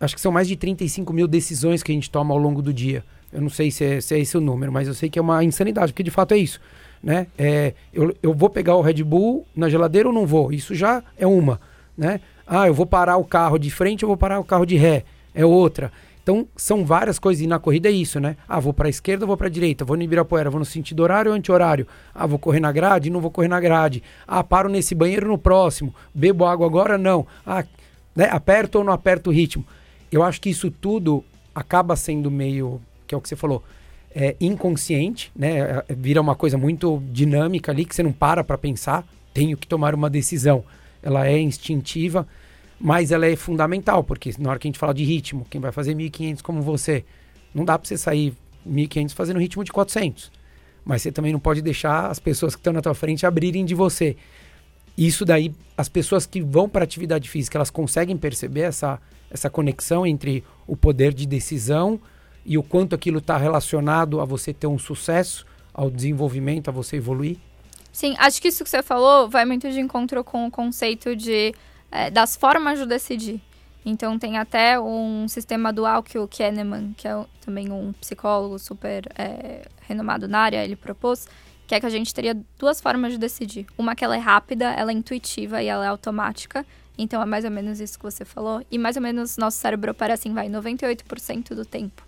Speaker 1: acho que são mais de 35 mil decisões que a gente toma ao longo do dia. Eu não sei se é, se é esse o número, mas eu sei que é uma insanidade, porque de fato é isso. Né? É, eu, eu vou pegar o Red Bull na geladeira ou não vou? Isso já é uma. Né? Ah, eu vou parar o carro de frente ou vou parar o carro de ré? É outra. Então, são várias coisas. E na corrida é isso, né? Ah, vou para a esquerda, vou para a direita. Vou no Ibirapuera, vou no sentido horário ou anti-horário. Ah, vou correr na grade? Não vou correr na grade. Ah, paro nesse banheiro no próximo. Bebo água agora? Não. Ah, né? aperto ou não aperto o ritmo? Eu acho que isso tudo acaba sendo meio, que é o que você falou, é, inconsciente, né? É, é, vira uma coisa muito dinâmica ali que você não para para pensar. Tenho que tomar uma decisão. Ela é instintiva, mas ela é fundamental, porque na hora que a gente fala de ritmo, quem vai fazer 1.500 como você, não dá para você sair 1.500 fazendo ritmo de 400. Mas você também não pode deixar as pessoas que estão na tua frente abrirem de você. Isso daí, as pessoas que vão para atividade física, elas conseguem perceber essa essa conexão entre o poder de decisão e o quanto aquilo está relacionado a você ter um sucesso, ao desenvolvimento, a você evoluir?
Speaker 2: Sim, acho que isso que você falou vai muito de encontro com o conceito de é, das formas de decidir. Então tem até um sistema dual que o Kahneman, que é também um psicólogo super é, renomado na área, ele propôs, que é que a gente teria duas formas de decidir. Uma que ela é rápida, ela é intuitiva e ela é automática. Então é mais ou menos isso que você falou. E mais ou menos nosso cérebro opera assim, vai, 98% do tempo.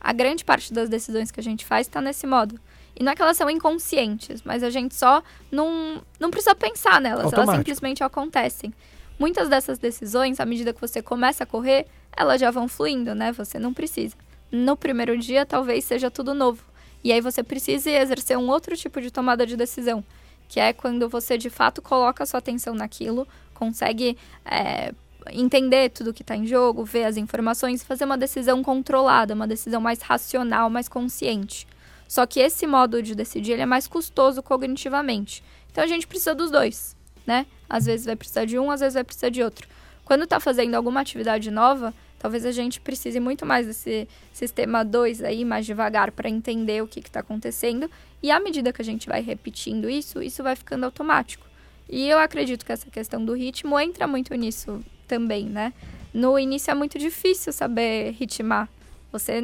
Speaker 2: A grande parte das decisões que a gente faz está nesse modo. E não é que elas são inconscientes, mas a gente só não, não precisa pensar nelas, Automático. elas simplesmente acontecem. Muitas dessas decisões, à medida que você começa a correr, elas já vão fluindo, né? Você não precisa. No primeiro dia, talvez seja tudo novo. E aí você precisa exercer um outro tipo de tomada de decisão, que é quando você de fato coloca sua atenção naquilo, consegue é, entender tudo que está em jogo, ver as informações e fazer uma decisão controlada, uma decisão mais racional, mais consciente. Só que esse modo de decidir é mais custoso cognitivamente. Então a gente precisa dos dois, né? Às vezes vai precisar de um, às vezes vai precisar de outro. Quando está fazendo alguma atividade nova, Talvez a gente precise muito mais desse sistema 2 aí, mais devagar, para entender o que está acontecendo. E à medida que a gente vai repetindo isso, isso vai ficando automático. E eu acredito que essa questão do ritmo entra muito nisso também, né? No início é muito difícil saber ritmar. Você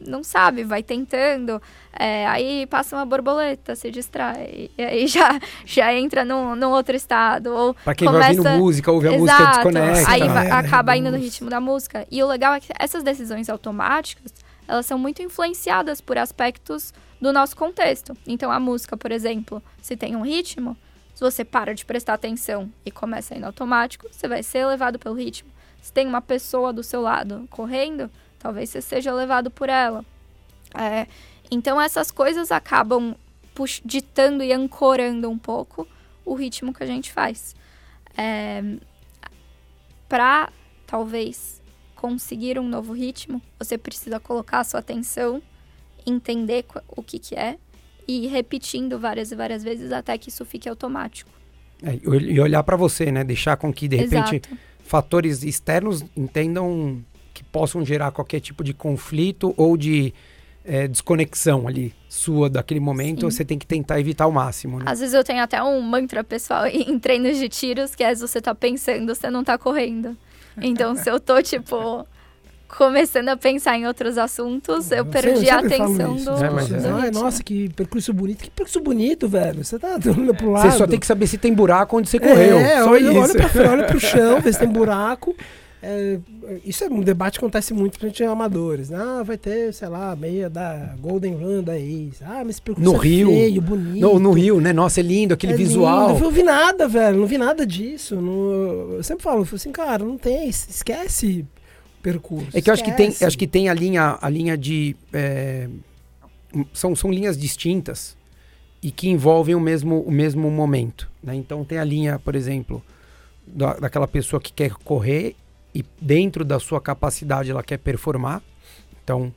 Speaker 2: não sabe, vai tentando, é, aí passa uma borboleta, se distrai, e aí já, *laughs* já entra num, num outro estado. Ou
Speaker 1: pra quem
Speaker 2: começa...
Speaker 1: vai ouvindo música, ouve a
Speaker 2: Exato,
Speaker 1: música desconecta.
Speaker 2: Aí vai, acaba indo no ritmo da música. E o legal é que essas decisões automáticas, elas são muito influenciadas por aspectos do nosso contexto. Então a música, por exemplo, se tem um ritmo, se você para de prestar atenção e começa a ir no automático, você vai ser levado pelo ritmo. Se tem uma pessoa do seu lado correndo, talvez você seja levado por ela. É, então essas coisas acabam ditando e ancorando um pouco o ritmo que a gente faz. É, Para talvez conseguir um novo ritmo, você precisa colocar a sua atenção, entender o que, que é e repetindo várias e várias vezes até que isso fique automático.
Speaker 1: É, e olhar para você, né? Deixar com que de repente Exato. fatores externos entendam que possam gerar qualquer tipo de conflito ou de é, desconexão ali sua daquele momento, Sim. você tem que tentar evitar ao máximo. Né?
Speaker 2: Às vezes eu tenho até um mantra pessoal *laughs* em treinos de tiros, que é se você tá pensando, você não tá correndo. *laughs* Então, se eu tô, tipo, começando a pensar em outros assuntos, eu perdi a atenção do,
Speaker 4: é, mas, do Ai, Nossa, que percurso bonito. Que percurso bonito, velho. Você tá olhando pro lado.
Speaker 1: Você só tem que saber se tem buraco onde você correu. É, só
Speaker 4: olha,
Speaker 1: isso.
Speaker 4: olha, pra, olha pro *laughs* chão, vê se tem buraco. É, isso é um debate que acontece muito entre amadores. Ah, vai ter, sei lá, meia da Golden Run da Ace. Ah, mas esse
Speaker 1: no
Speaker 4: é
Speaker 1: Rio,
Speaker 4: feio, bonito.
Speaker 1: No, no, Rio, né? Nossa, é lindo aquele é visual.
Speaker 4: Lindo. Eu não vi nada, velho. Não vi nada disso. Não, eu sempre falo, assim, cara, não tem, esquece percurso.
Speaker 1: É que eu acho que tem, acho que tem a linha, a linha de. É, são, são linhas distintas e que envolvem o mesmo, o mesmo momento. Né? Então tem a linha, por exemplo, da, daquela pessoa que quer correr e dentro da sua capacidade ela quer performar. Então,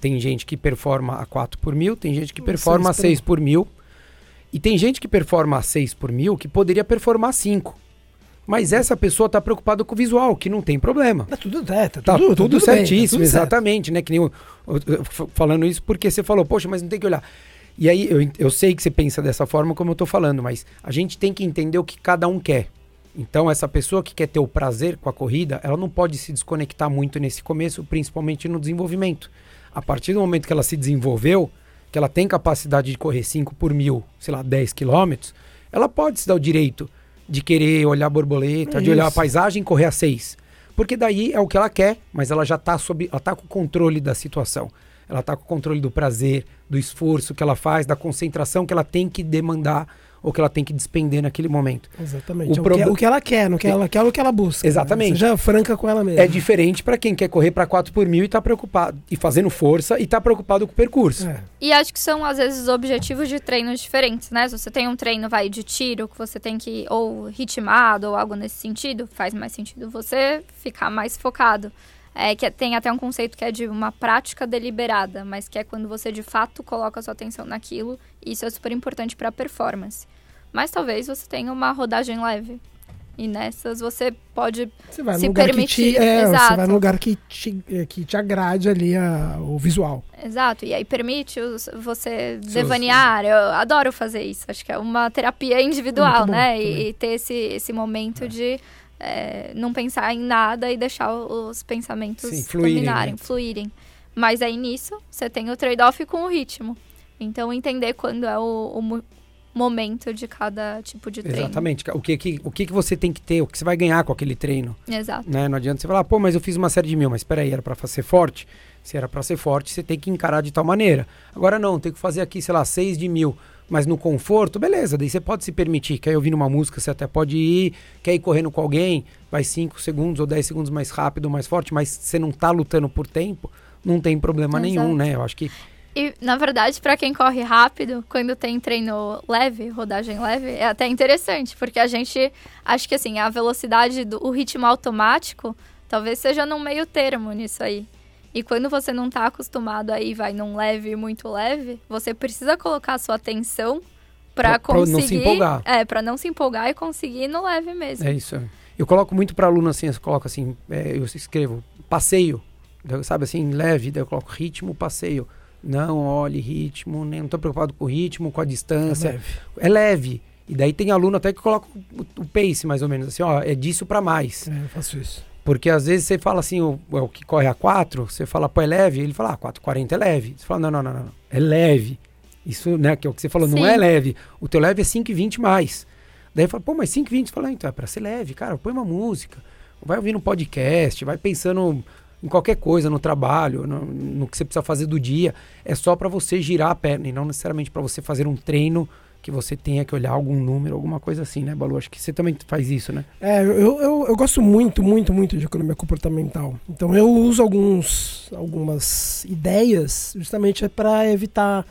Speaker 1: tem gente que performa a 4 por mil, tem gente que performa a 6 por mil. E tem gente que performa a 6 por mil que poderia performar a 5. Mas essa pessoa está preocupada com o visual, que não tem problema.
Speaker 4: Tá tudo, é, tá,
Speaker 1: tá
Speaker 4: tudo,
Speaker 1: tudo, tudo certíssimo, bem, tá tudo exatamente, certo. né? Que nem eu, eu, falando isso porque você falou, poxa, mas não tem que olhar. E aí eu, eu sei que você pensa dessa forma como eu estou falando, mas a gente tem que entender o que cada um quer. Então, essa pessoa que quer ter o prazer com a corrida, ela não pode se desconectar muito nesse começo, principalmente no desenvolvimento. A partir do momento que ela se desenvolveu, que ela tem capacidade de correr 5 por mil, sei lá, 10 quilômetros, ela pode se dar o direito de querer olhar a borboleta, de olhar a paisagem e correr a 6. Porque daí é o que ela quer, mas ela já está sob. Ela tá com o controle da situação. Ela está com o controle do prazer, do esforço que ela faz, da concentração que ela tem que demandar ou que ela tem que despender naquele momento.
Speaker 4: Exatamente. O, o, que, o que, ela quer, não que ela quer o que ela busca.
Speaker 1: Exatamente. Né?
Speaker 4: Seja franca com ela mesma.
Speaker 1: É diferente para quem quer correr para 4 por mil e tá preocupado e fazendo força e tá preocupado com o percurso. É.
Speaker 2: E acho que são às vezes objetivos de treinos diferentes, né? Se você tem um treino vai de tiro que você tem que ou ritmado ou algo nesse sentido, faz mais sentido você ficar mais focado. É, que tem até um conceito que é de uma prática deliberada, mas que é quando você de fato coloca a sua atenção naquilo, e isso é super importante para a performance. Mas talvez você tenha uma rodagem leve. E nessas você pode você vai se lugar permitir.
Speaker 4: Que te, é, Exato. Você vai no lugar que te, é, que te agrade ali a, o visual.
Speaker 2: Exato. E aí permite os, você Seus, devanear. Eu adoro fazer isso. Acho que é uma terapia individual, bom, né? E, e, ter esse, esse momento é. de é, não pensar em nada e deixar os pensamentos Sim, fluírem, dominarem, né? fluírem. Mas aí nisso, você tem o trade-off com o ritmo. Então, entender quando é o, o momento de cada tipo de treino.
Speaker 1: Exatamente. O que, que, o que, que você tem que ter, o que você vai ganhar com aquele treino.
Speaker 2: Exato.
Speaker 1: Né? Não adianta você falar, pô, mas eu fiz uma série de mil, mas espera aí, era para ser forte? Se era para ser forte, você tem que encarar de tal maneira. Agora não, tem que fazer aqui, sei lá, seis de mil mas no conforto, beleza, daí você pode se permitir. Quer ir ouvindo uma música, você até pode ir. Quer ir correndo com alguém, vai 5 segundos ou 10 segundos mais rápido, mais forte, mas você não tá lutando por tempo, não tem problema Exato. nenhum, né? Eu acho que.
Speaker 2: E, na verdade, para quem corre rápido, quando tem treino leve, rodagem leve, é até interessante, porque a gente acho que assim, a velocidade do o ritmo automático talvez seja num meio termo nisso aí. E quando você não está acostumado aí, vai num leve muito leve, você precisa colocar a sua atenção para conseguir. Pra não se empolgar. É, para não se empolgar e conseguir no leve mesmo.
Speaker 1: É isso. Eu coloco muito para aluno assim, eu coloco assim, é, eu escrevo passeio, sabe assim, leve, daí eu coloco ritmo, passeio. Não olhe ritmo, nem não estou preocupado com o ritmo, com a distância.
Speaker 4: É leve.
Speaker 1: É leve. E daí tem aluno até que coloca o, o pace, mais ou menos, assim, ó, é disso para mais.
Speaker 4: É, eu faço isso.
Speaker 1: Porque às vezes você fala assim, o, o que corre a 4, você fala, pô, é leve, ele fala, ah, 4,40 é leve. Você fala, não, não, não, não, não, é leve. Isso, né, que é o que você falou, não
Speaker 2: Sim.
Speaker 1: é leve. O teu leve é 5,20 mais. Daí fala, pô, mas 5,20? Você fala, ah, então é pra ser leve, cara, põe uma música. Vai ouvindo um podcast, vai pensando em qualquer coisa, no trabalho, no, no que você precisa fazer do dia. É só para você girar a perna e não necessariamente para você fazer um treino que você tenha que olhar algum número, alguma coisa assim, né, Balu? Acho que você também faz isso, né?
Speaker 4: É, eu, eu, eu gosto muito, muito, muito de economia comportamental. Então eu uso alguns, algumas ideias justamente para evitar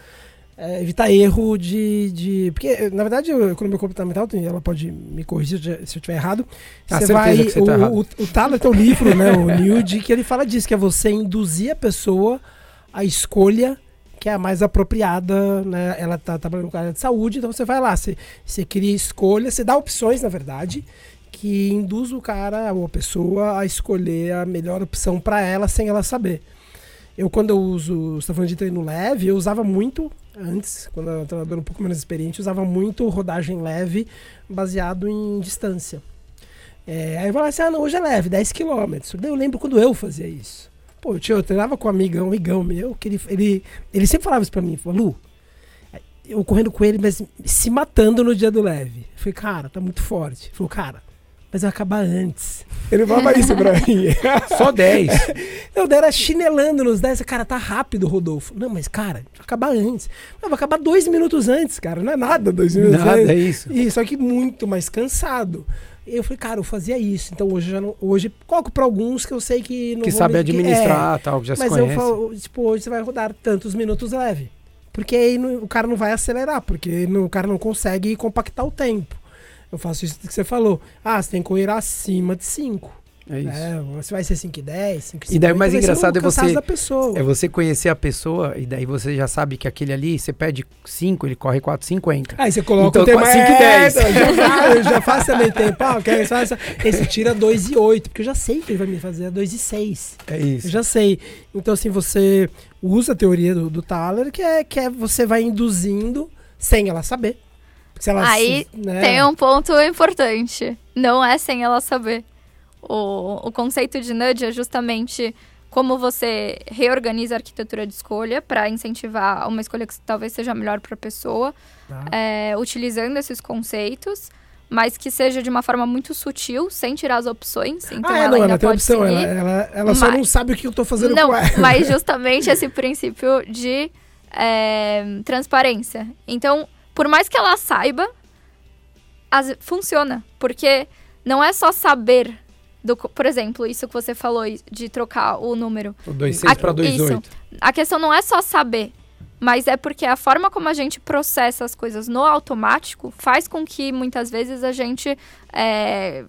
Speaker 4: é, evitar erro de, de. Porque, na verdade, a economia comportamental, ela pode me corrigir se eu estiver errado.
Speaker 1: Ah,
Speaker 4: Você vai.
Speaker 1: que você tá
Speaker 4: o,
Speaker 1: errado.
Speaker 4: o, o Thaler tem um livro, né? O Newd, que ele fala disso, que é você induzir a pessoa à escolha que é a mais apropriada, né? Ela tá trabalhando com a área de saúde, então você vai lá, você, você cria escolha, você dá opções, na verdade, que induz o cara ou a pessoa a escolher a melhor opção para ela sem ela saber. Eu, quando eu uso, você está falando de treino leve, eu usava muito, antes, quando eu era treinador um pouco menos experiente, usava muito rodagem leve baseado em distância. É, aí eu falava assim, ah, não, hoje é leve, 10 km. Eu lembro quando eu fazia isso. Pô, eu, tinha, eu treinava com um amigão, um amigão meu, que ele, ele, ele sempre falava isso pra mim, falou, Lu, eu correndo com ele, mas se matando no dia do leve. Eu falei, cara, tá muito forte. Ele falou, cara, mas vai acabar antes. Ele falava isso pra mim. *laughs*
Speaker 1: Só 10.
Speaker 4: Não, daí era chinelando nos 10. Cara, tá rápido, Rodolfo. Não, mas, cara, vai acabar antes. Não, vai acabar dois minutos antes, cara. Não é nada dois minutos
Speaker 1: Nada,
Speaker 4: antes.
Speaker 1: é isso.
Speaker 4: E, só que muito mais cansado. Eu falei, cara, eu fazia isso. Então hoje eu já não. Hoje coloco pra alguns que eu sei que não
Speaker 1: que sabe
Speaker 4: me-
Speaker 1: administrar, tal, que já
Speaker 4: é,
Speaker 1: se
Speaker 4: mas eu
Speaker 1: conhece.
Speaker 4: falo, tipo, hoje você vai rodar tantos minutos leve. Porque aí não- o cara não vai acelerar, porque não- o cara não consegue compactar o tempo. Eu faço isso que você falou. Ah, você tem que correr acima de 5.
Speaker 1: É isso.
Speaker 4: É, você vai ser 5 e 10, 5
Speaker 1: E daí o mais engraçado é você-
Speaker 4: da pessoa.
Speaker 1: É você conhecer a pessoa e daí você já sabe que aquele ali, você pede 5, ele corre 4,50.
Speaker 4: Aí você coloca
Speaker 1: Então,
Speaker 4: o tema
Speaker 1: 5 e 10.
Speaker 4: É, eu já *laughs* faço, eu já faço também tempo. Ah, só essa- esse tira 2 e 8, porque eu já sei que ele vai me fazer 2 e 6.
Speaker 1: É isso.
Speaker 4: Eu já sei. Então, assim, você usa a teoria do, do Thaler, que é, que é você vai induzindo sem ela saber. Se ela
Speaker 2: Aí
Speaker 4: se- né?
Speaker 2: Tem um ponto importante. Não é sem ela saber. O, o conceito de nudge é justamente como você reorganiza a arquitetura de escolha para incentivar uma escolha que talvez seja melhor para a pessoa,
Speaker 4: Tá.
Speaker 2: é, utilizando esses conceitos, mas que seja de uma forma muito sutil, sem tirar as opções. Então
Speaker 4: ah,
Speaker 2: ela
Speaker 4: não,
Speaker 2: ainda
Speaker 4: ela tem
Speaker 2: pode
Speaker 4: opção. Ela,
Speaker 2: seguir.
Speaker 4: ela, ela só
Speaker 2: Mas-
Speaker 4: não sabe o que eu tô fazendo
Speaker 2: Não,
Speaker 4: com ela.
Speaker 2: mas *laughs* justamente esse princípio de é, transparência. Então, por mais que ela saiba, as- funciona. Porque não é só saber. Do, por exemplo, isso que você falou de trocar o número.
Speaker 1: O 2,6 para
Speaker 2: Aqui-
Speaker 1: 2,8.
Speaker 2: A questão não é só saber, mas é porque a forma como a gente processa as coisas no automático faz com que muitas vezes a gente é,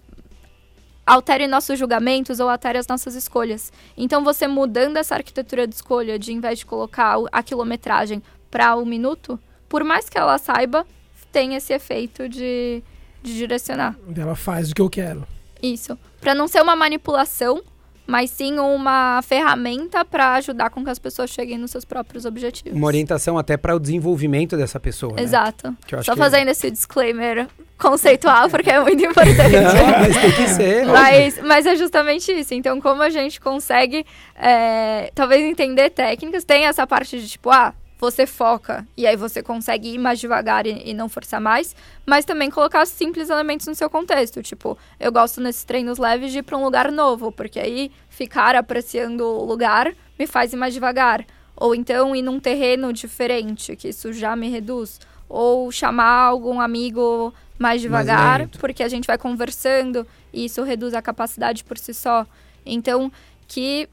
Speaker 2: altere nossos julgamentos ou altere as nossas escolhas. Então, você mudando essa arquitetura de escolha, de invés de colocar a quilometragem para o minuto, por mais que ela saiba, tem esse efeito de, de direcionar.
Speaker 4: Ela faz o que eu quero.
Speaker 2: Isso. Para não ser uma manipulação, mas sim uma ferramenta para ajudar com que as pessoas cheguem nos seus próprios objetivos.
Speaker 1: Uma orientação até para o desenvolvimento dessa pessoa. né?
Speaker 2: Exato.
Speaker 1: Acho
Speaker 2: Só
Speaker 1: que-
Speaker 2: fazendo esse disclaimer conceitual, porque é muito importante.
Speaker 1: Não, mas tem que ser.
Speaker 2: Mas, mas é justamente isso. Então, como a gente consegue, é, talvez, entender técnicas, tem essa parte de tipo, ah, você foca e aí você consegue ir mais devagar e, e não forçar mais, mas também colocar simples elementos no seu contexto. Tipo, eu gosto nesses treinos leves de ir para um lugar novo, porque aí ficar apreciando o lugar me faz ir mais devagar. Ou então ir num terreno diferente, que isso já me reduz. Ou chamar algum amigo mais devagar,
Speaker 1: lento.
Speaker 2: porque a gente vai conversando e isso reduz a capacidade por si só. Então, que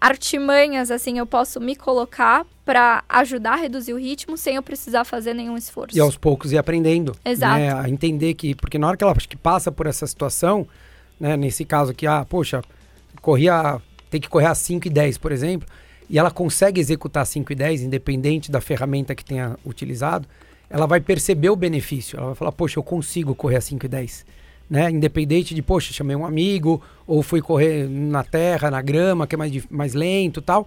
Speaker 2: artimanhas assim eu posso me colocar para ajudar a reduzir o ritmo sem eu precisar fazer nenhum esforço.
Speaker 1: E aos poucos ir aprendendo.
Speaker 2: Exato.
Speaker 1: né? A entender que. Porque na hora que ela que passa por essa situação, né? Nesse caso aqui, ah, poxa, corria. Tem que correr a 5 e 10, por exemplo, e ela consegue executar 5 e 10, independente da ferramenta que tenha utilizado, ela vai perceber o benefício. Ela vai falar, poxa, eu consigo correr a 5 e 10. Né? Independente de, poxa, chamei um amigo, ou fui correr na terra, na grama, que é mais, mais lento tal.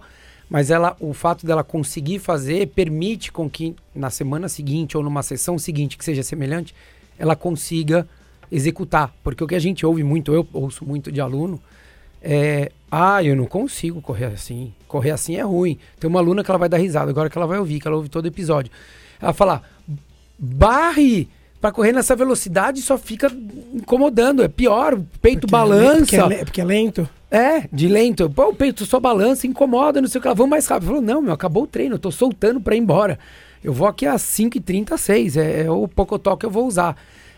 Speaker 1: Mas ela, o fato dela conseguir fazer permite com que na semana seguinte ou numa sessão seguinte que seja semelhante, ela consiga executar. Porque o que a gente ouve muito, eu ouço muito de aluno, é, ah, eu não consigo correr assim. Correr assim é ruim. Tem uma aluna que ela vai dar risada, agora que ela vai ouvir, que ela ouve todo episódio. Ela fala, barre para correr nessa velocidade só fica incomodando. É pior, o peito porque balança.
Speaker 4: É, porque, é, porque é lento.
Speaker 1: É, de lento. Pô, o peito só balança, incomoda, não sei o que. Vamos mais rápido. Falou, não, meu, acabou o treino, eu tô soltando para ir embora. Eu vou aqui às 5h30, 6 é, é o pocotó que eu vou usar.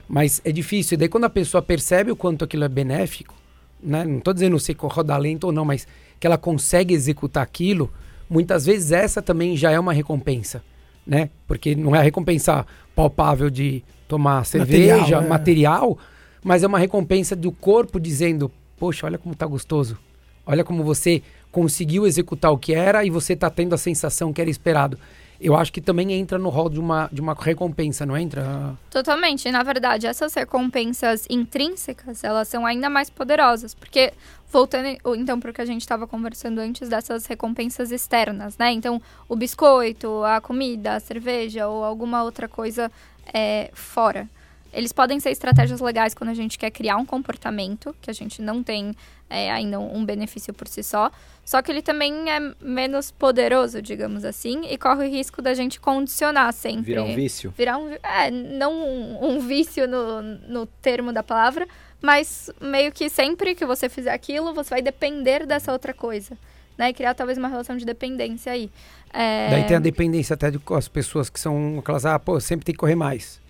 Speaker 1: Mas é difícil. E daí quando a pessoa percebe o quanto aquilo é benéfico, né? Não tô dizendo se rodar lento ou não, mas que ela consegue executar aquilo, muitas vezes essa também já é uma recompensa, né? Porque não é a recompensa palpável de tomar cerveja, material, é. material, mas é uma recompensa do corpo dizendo: Poxa, olha como tá gostoso. Olha como você conseguiu executar o que era e você está tendo a sensação que era esperado. Eu acho que também entra no rol de uma, de uma recompensa, não entra?
Speaker 2: Totalmente. Na verdade, essas recompensas intrínsecas, elas são ainda mais poderosas. Porque, voltando então para o que a gente estava conversando antes dessas recompensas externas, né? Então, o biscoito, a comida, a cerveja ou alguma outra coisa é, fora. Eles podem ser estratégias legais quando a gente quer criar um comportamento, que a gente não tem é, ainda um benefício por si só. Só que ele também é menos poderoso, digamos assim, e corre o risco da gente condicionar sempre.
Speaker 3: Virar um vício?
Speaker 2: Virar um. É, não um, um vício no, no termo da palavra, mas meio que sempre que você fizer aquilo, você vai depender dessa outra coisa. Né, e criar talvez uma relação de dependência aí.
Speaker 1: É... Daí tem a dependência até de, com as pessoas que são aquelas, ah, pô, sempre tem que correr mais.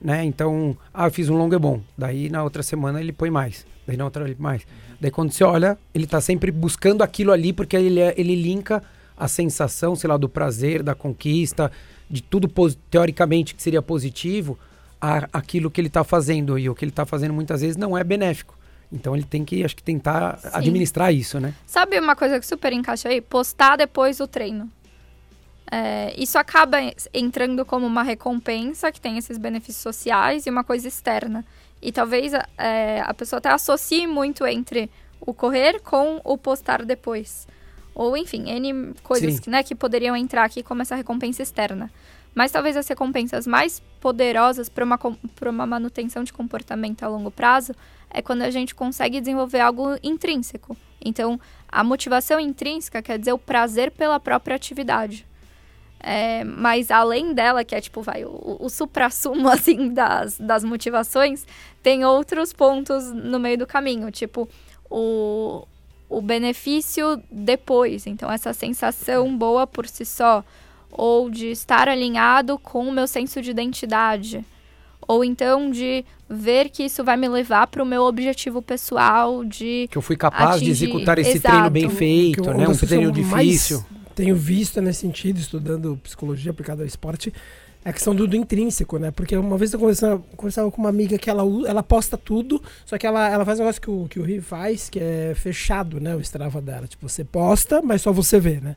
Speaker 1: Né? Então, ah, eu fiz um longo é bom. Daí na outra semana ele põe mais. Daí na outra ele mais. Daí quando você olha, ele está sempre buscando aquilo ali porque ele, é, ele linka a sensação, sei lá, do prazer, da conquista, de tudo teoricamente que seria positivo, a, aquilo que ele está fazendo. E o que ele está fazendo muitas vezes não é benéfico. Então ele tem que, acho que, tentar Sim. administrar isso, né?
Speaker 2: Sabe uma coisa que super encaixa aí? Postar depois do treino. É, isso acaba entrando como uma recompensa que tem esses benefícios sociais e uma coisa externa. E talvez é, a pessoa até associe muito entre o correr com o postar depois. Ou, enfim, N coisas que, né, que poderiam entrar aqui como essa recompensa externa. Mas talvez as recompensas mais poderosas para uma, uma manutenção de comportamento a longo prazo é quando a gente consegue desenvolver algo intrínseco. Então, a motivação intrínseca quer dizer o prazer pela própria atividade. É, mas além dela, que é tipo, vai, o, o supra-sumo, *laughs* assim, das, das motivações, tem outros pontos no meio do caminho, tipo, o, o benefício depois. Então, essa sensação boa por si só, ou de estar alinhado com o meu senso de identidade, ou então de ver que isso vai me levar para o meu objetivo pessoal de
Speaker 1: que eu fui capaz atingir. de executar esse Exato. treino bem feito, né? Um treino difícil.
Speaker 4: Tenho visto nesse sentido, estudando psicologia aplicada ao esporte, é a questão do, do, intrínseco, né? Porque uma vez eu conversava, conversava, com uma amiga que ela, ela posta tudo, só que ela, ela faz um negócio que o, que o Rio faz, que é fechado, né? O Strava dela. Tipo, você posta, mas só você vê, né?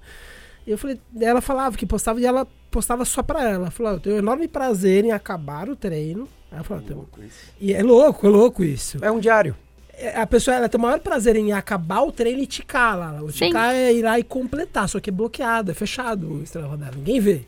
Speaker 4: E eu falei, ela falava que postava e ela postava só pra ela. Ela falou, eu tenho enorme prazer em acabar o treino. Ela falou, é louco isso. E é louco, é louco isso.
Speaker 1: É um diário.
Speaker 4: É, a pessoa ela tem o maior prazer em acabar o treino e ticar lá. O Sim. ticar é ir lá e completar, só que é bloqueado, é fechado o Strava dela, ninguém vê.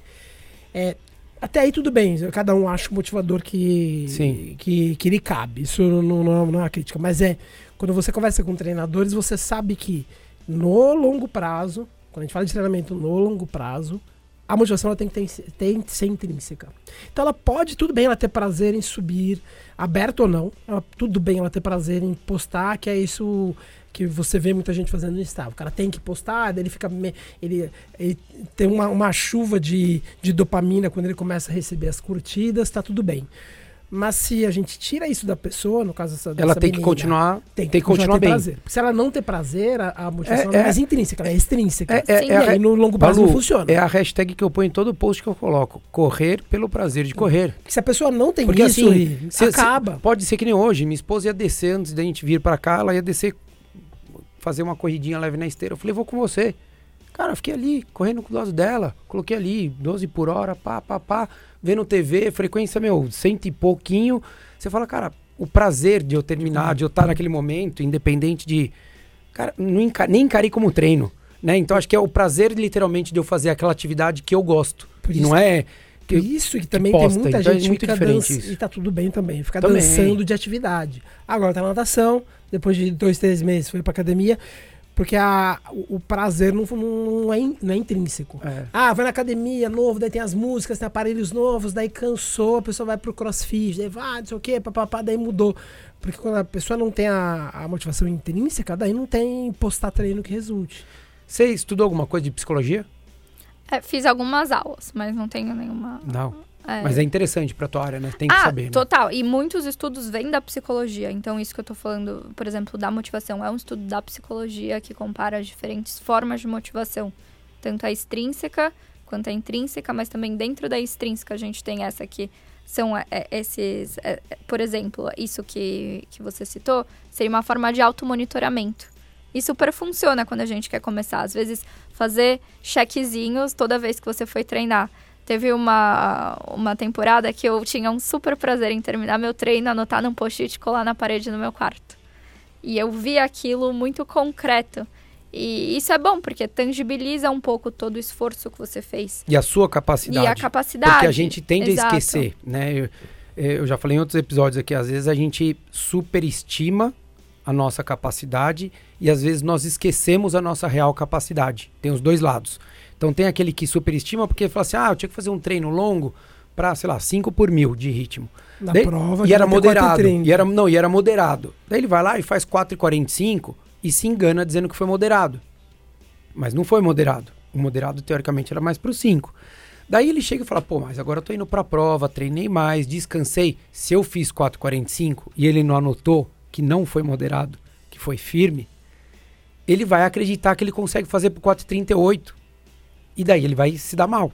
Speaker 4: É, até aí tudo bem, cada um acha o motivador que, Sim. que, que lhe cabe. Isso não, não, não é uma crítica, mas é quando você conversa com treinadores, você sabe que no longo prazo, quando a gente fala de treinamento no longo prazo, a motivação ela tem que, ter, tem ser intrínseca. Então ela pode, tudo bem, ela ter prazer em subir, aberto ou não, ela, tudo bem ela ter prazer em postar, que é isso que você vê muita gente fazendo no Strava. O cara tem que postar, ele fica. Ele, ele tem uma, uma chuva de, de dopamina quando ele começa a receber as curtidas, tá tudo bem. Mas se a gente tira isso da pessoa, no caso dessa,
Speaker 1: ela tem menina, que continuar, tem que, tem que continuar, bem.
Speaker 4: Prazer. Se ela não ter prazer, a, a motivação é, é, é mais intrínseca, ela é extrínseca. É, é, é, aí no longo prazo Balu, não funciona.
Speaker 1: É a hashtag que eu ponho em todo post que eu coloco: correr pelo prazer de correr.
Speaker 4: Se a pessoa não tem Porque, isso, assim, se, acaba.
Speaker 1: Se, pode ser que nem hoje. Minha esposa ia descer antes da gente vir para cá, ela ia descer, fazer uma corridinha leve na esteira. Eu falei, vou com você. Cara, eu fiquei ali, correndo com o lado dela. Coloquei ali, 12 por hora, pá, pá, pá. Vendo TV, frequência, meu, cento e pouquinho. Você fala, cara, o prazer de eu terminar, de eu estar naquele momento, independente de. Cara, não enca- nem encarei como treino. Né? Então acho que é o prazer, literalmente, de eu fazer aquela atividade que eu gosto. E
Speaker 4: isso
Speaker 1: não é.
Speaker 4: Por isso que também
Speaker 1: posta,
Speaker 4: tem muita
Speaker 1: então é
Speaker 4: gente que
Speaker 1: muito
Speaker 4: fica
Speaker 1: diferente isso.
Speaker 4: e tá tudo bem também, ficar dançando de atividade. Agora tá na natação, depois de dois, três meses foi pra academia, porque a, o, o prazer não, não, é, in- não é intrínseco.
Speaker 1: é.
Speaker 4: Ah, vai na academia, novo, daí tem as músicas, tem aparelhos novos, daí cansou, a pessoa vai pro crossfit, daí vai, não sei o quê, papapá, daí mudou. Porque quando a pessoa não tem a, a motivação intrínseca, daí não tem postar treino que resulte.
Speaker 1: Você estudou alguma coisa de psicologia?
Speaker 2: É, fiz algumas aulas, mas não tenho nenhuma.
Speaker 1: Não.
Speaker 2: É.
Speaker 1: Mas é interessante pra tua área, né? Tem que
Speaker 2: ah,
Speaker 1: saber. né?
Speaker 2: total. E muitos estudos vêm da psicologia. Então, isso que eu tô falando, por exemplo, da motivação, é um estudo da psicologia que compara as diferentes formas de motivação. Tanto a extrínseca quanto a intrínseca, mas também dentro da extrínseca a gente tem essa que são é, é, esses. é, por exemplo, isso que, que você citou, seria uma forma de automonitoramento. E super funciona quando a gente quer começar. Às vezes, fazer chequezinhos toda vez que você foi treinar. Teve uma, uma temporada que eu tinha um super prazer em terminar meu treino, anotar num post-it e colar na parede no meu quarto. E eu vi aquilo muito concreto. E isso é bom, porque tangibiliza um pouco todo o esforço que você fez.
Speaker 1: E a sua capacidade.
Speaker 2: E a capacidade.
Speaker 1: Porque a gente tende
Speaker 2: Exato.
Speaker 1: a esquecer, né? Eu, eu já falei em outros episódios aqui, às vezes a gente superestima a nossa capacidade e às vezes nós esquecemos a nossa real capacidade. Tem os dois lados. Então tem aquele que superestima porque fala assim, ah, eu tinha que fazer um treino longo para, sei lá, 5 por mil de ritmo.
Speaker 4: Na
Speaker 1: Daí-
Speaker 4: prova
Speaker 1: e era moderado.
Speaker 4: 4,30.
Speaker 1: E era, não, e era moderado. Daí ele vai lá e faz 4,45 e se engana dizendo que foi moderado. Mas não foi moderado. O moderado, teoricamente, era mais pro 5. Daí ele chega e fala, pô, mas agora eu tô indo pra prova, treinei mais, descansei. Se eu fiz 4,45 e ele não anotou que não foi moderado, que foi firme, ele vai acreditar que ele consegue fazer pro 4,38. E daí ele vai se dar mal.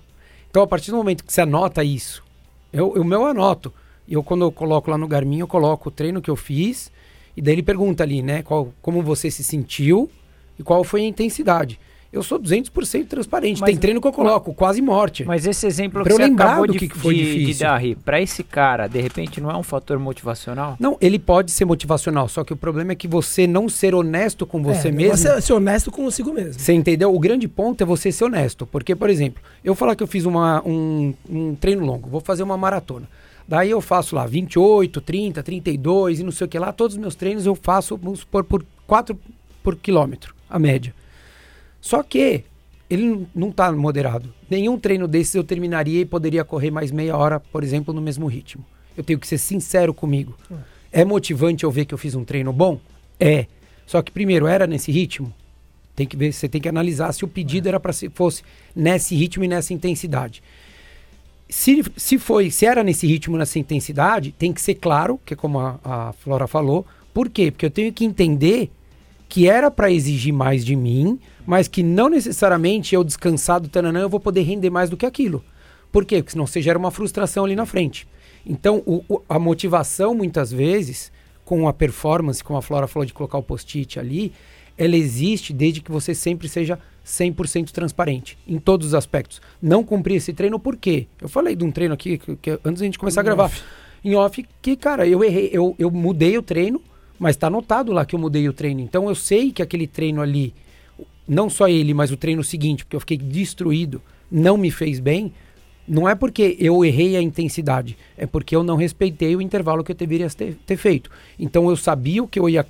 Speaker 1: Então, a partir do momento que você anota isso, eu, o meu eu anoto. Eu, quando eu coloco lá no Garmin, eu coloco o treino que eu fiz. E daí ele pergunta ali, né, qual, como você se sentiu e qual foi a intensidade. Eu sou 200% transparente.
Speaker 3: Mas-
Speaker 1: Tem treino que eu coloco, quase morte.
Speaker 3: Mas esse exemplo
Speaker 1: Pra
Speaker 3: que
Speaker 1: eu
Speaker 3: você acabou
Speaker 1: do
Speaker 3: de,
Speaker 1: que foi
Speaker 3: de, de
Speaker 1: difícil.
Speaker 3: dar, Ri, pra esse cara, de repente, não é um fator motivacional?
Speaker 1: Não, ele pode ser motivacional, só que o problema é que você não ser honesto com você
Speaker 4: É,
Speaker 1: mesmo.
Speaker 4: Ser, ser honesto consigo mesmo.
Speaker 1: Você entendeu? O grande ponto é você ser honesto. Porque, por exemplo, eu falar que eu fiz uma, um, um treino longo, vou fazer uma maratona. Daí eu faço lá 28, 30, 32 e não sei o que lá. Todos os meus treinos eu faço, vamos supor, por 4 por quilômetro, a média. Só que ele não está moderado. Nenhum treino desses eu terminaria e poderia correr mais meia hora, por exemplo, no mesmo ritmo. Eu tenho que ser sincero comigo. É motivante eu ver que eu fiz um treino bom? É. Só que primeiro, era nesse ritmo? Tem que ver, você tem que analisar se o pedido era para se fosse nesse ritmo e nessa intensidade. Se, se foi, se era nesse ritmo, nessa intensidade, tem que ser claro, que é como a, a Flora falou. Por quê? Porque eu tenho que entender que era para exigir mais de mim, mas que não necessariamente eu descansado, tananã, eu vou poder render mais do que aquilo. Por quê? Porque senão você gera uma frustração ali na frente. Então, o- o- a motivação, muitas vezes, com a performance, como a Flora falou de colocar o post-it ali, ela existe desde que você sempre seja 100% transparente, em todos os aspectos. Não cumprir esse treino, por quê? Eu falei de um treino aqui, que, que antes da gente começar a gravar, em off, que, cara, eu errei, eu, eu mudei o treino, mas tá anotado lá que eu mudei o treino. Então, eu sei que aquele treino ali, não só ele, mas o treino seguinte, porque eu fiquei destruído, não me fez bem, não é porque eu errei a intensidade, é porque eu não respeitei o intervalo que eu deveria ter, ter feito. Então eu sabia o que eu ia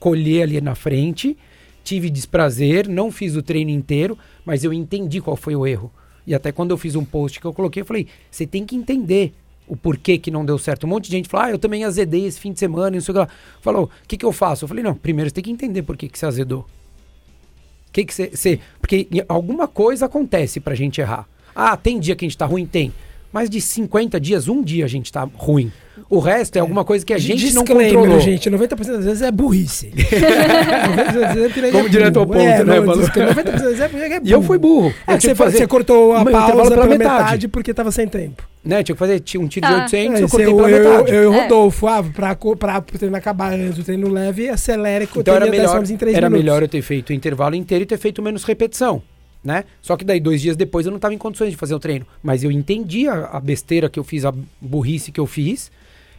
Speaker 1: colher ali na frente, tive desprazer, não fiz o treino inteiro, mas eu entendi qual foi o erro. E até quando eu fiz um post que eu coloquei, eu falei: você tem que entender o porquê que não deu certo. Um monte de gente falou: ah, eu também azedei esse fim de semana, não sei o que lá. Falou: o que, que eu faço? Eu falei: não, primeiro você tem que entender por que, que você azedou. Que que você, porque alguma coisa acontece pra gente errar. Ah, tem dia que a gente tá ruim? Tem. Mas de 50 dias, um dia a gente tá ruim. O resto é alguma coisa que a gente não
Speaker 4: Disclaimer,
Speaker 1: controlou.
Speaker 4: gente. 90% das vezes é burrice. *laughs* 90% das vezes é
Speaker 1: Vamos direto ao ponto,
Speaker 4: é,
Speaker 1: né,
Speaker 4: não,
Speaker 1: Paulo?
Speaker 4: diz que 90% das vezes é, é burro.
Speaker 1: E eu fui burro.
Speaker 4: É
Speaker 1: eu
Speaker 4: que você,
Speaker 1: fazer,
Speaker 4: você cortou a
Speaker 1: Mas
Speaker 4: pausa
Speaker 1: pela
Speaker 4: pela
Speaker 1: metade.
Speaker 4: metade. porque tava sem tempo.
Speaker 1: né? Tinha que fazer um tiro
Speaker 2: Tá.
Speaker 1: de 800,
Speaker 4: É,
Speaker 1: eu cortei
Speaker 4: eu,
Speaker 1: pela
Speaker 4: eu,
Speaker 1: metade.
Speaker 4: eu e o
Speaker 2: É.
Speaker 4: Rodolfo, ah, pra, pra, pro treino acabar antes do treino leve, acelere que o
Speaker 1: Então era melhor,
Speaker 4: em 3
Speaker 1: era
Speaker 4: minutos.
Speaker 1: melhor eu ter feito o intervalo inteiro e ter feito menos repetição, né? Só que daí dois dias depois eu não estava em condições de fazer o treino, mas eu entendi a, a besteira que eu fiz, a burrice que eu fiz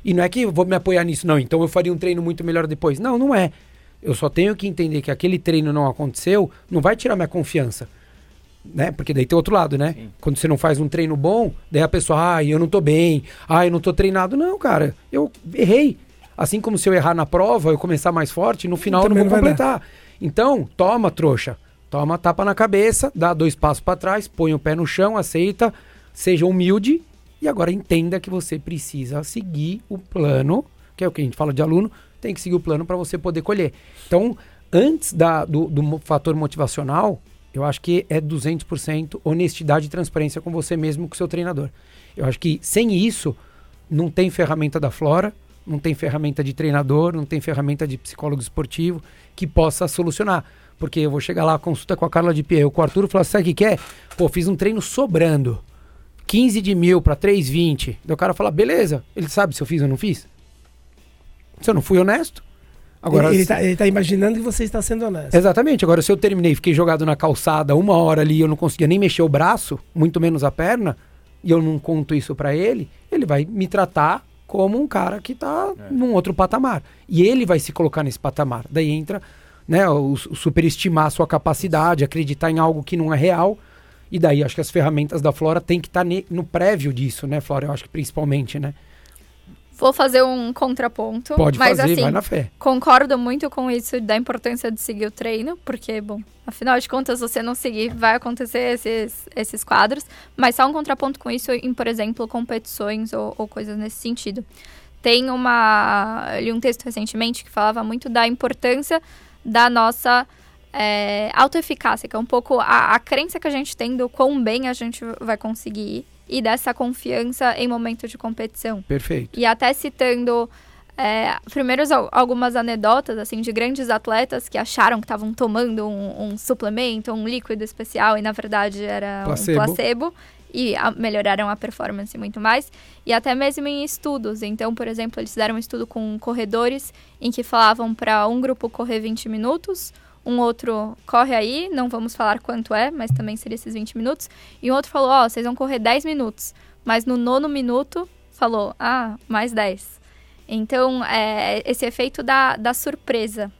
Speaker 1: E não é que eu vou me apoiar nisso, não. Então eu faria um treino muito melhor depois. Não, não é. Eu só tenho que entender que aquele treino não aconteceu, não vai tirar minha confiança. Né? Porque daí tem outro lado, né?
Speaker 3: Sim.
Speaker 1: Quando você não faz um treino bom, daí a pessoa, ai, eu não tô bem, ai, eu não tô treinado. Não, cara, eu errei. Assim como se eu errar na prova, eu começar mais forte, no final eu não vou completar. Então, toma, trouxa. Toma tapa na cabeça, dá dois passos para trás, põe o pé no chão, aceita, seja humilde e agora entenda que você precisa seguir o plano, que é o que a gente fala de aluno, tem que seguir o plano para você poder colher. Então, antes da, do, do fator motivacional, eu acho que é 200% honestidade e transparência com você mesmo, com o seu treinador. Eu acho que sem isso, não tem ferramenta da Flora, não tem ferramenta de treinador, não tem ferramenta de psicólogo esportivo que possa solucionar. Porque eu vou chegar lá, consulta com a Carla de Pierre, com o Arthur, falar, sabe o que que é? Pô, fiz um treino sobrando. 15 de mil para 3,20. Daí o cara fala, beleza, ele sabe se eu fiz ou não fiz? Se eu não fui honesto. Agora,
Speaker 4: ele,
Speaker 1: se-
Speaker 4: tá, imaginando que você está sendo honesto.
Speaker 1: Exatamente. Agora, se eu terminei, fiquei jogado na calçada uma hora ali e eu não conseguia nem mexer o braço, muito menos a perna, e eu não conto isso pra ele, ele vai me tratar como um cara que tá num outro patamar. E ele vai se colocar nesse patamar. Daí entra né, o, o superestimar a sua capacidade, acreditar em algo que não é real. E daí acho que as ferramentas da Flora tem que estar no prévio disso, né, Flora? Eu acho que principalmente, né?
Speaker 2: Vou fazer um contraponto.
Speaker 1: Pode
Speaker 2: mas
Speaker 1: fazer,
Speaker 2: assim,
Speaker 1: vai na fé.
Speaker 2: concordo muito com isso da importância de seguir o treino, porque, bom, afinal de contas, você não seguir, vai acontecer esses, esses quadros. Mas só um contraponto com isso em, por exemplo, competições ou, ou coisas nesse sentido. Tem uma. Eu li um texto recentemente que falava muito da importância da nossa é, autoeficácia, que é um pouco a, a crença que a gente tem do quão bem a gente vai conseguir ir e dessa confiança em momento de competição.
Speaker 1: Perfeito.
Speaker 2: E até citando é, primeiros al- algumas anedotas assim de grandes atletas que acharam que estavam tomando um, um suplemento, um líquido especial e na verdade era
Speaker 1: Placebo.
Speaker 2: um placebo e a- melhoraram a performance muito mais e até mesmo em estudos. Então, por exemplo, eles fizeram um estudo com corredores em que falavam para um grupo correr 20 minutos, um outro corre aí, não vamos falar quanto é, mas também seria esses 20 minutos, e um outro falou, ó, vocês vão correr 10 minutos, mas no nono minuto falou, ah, mais 10. Então, é esse efeito da, da surpresa.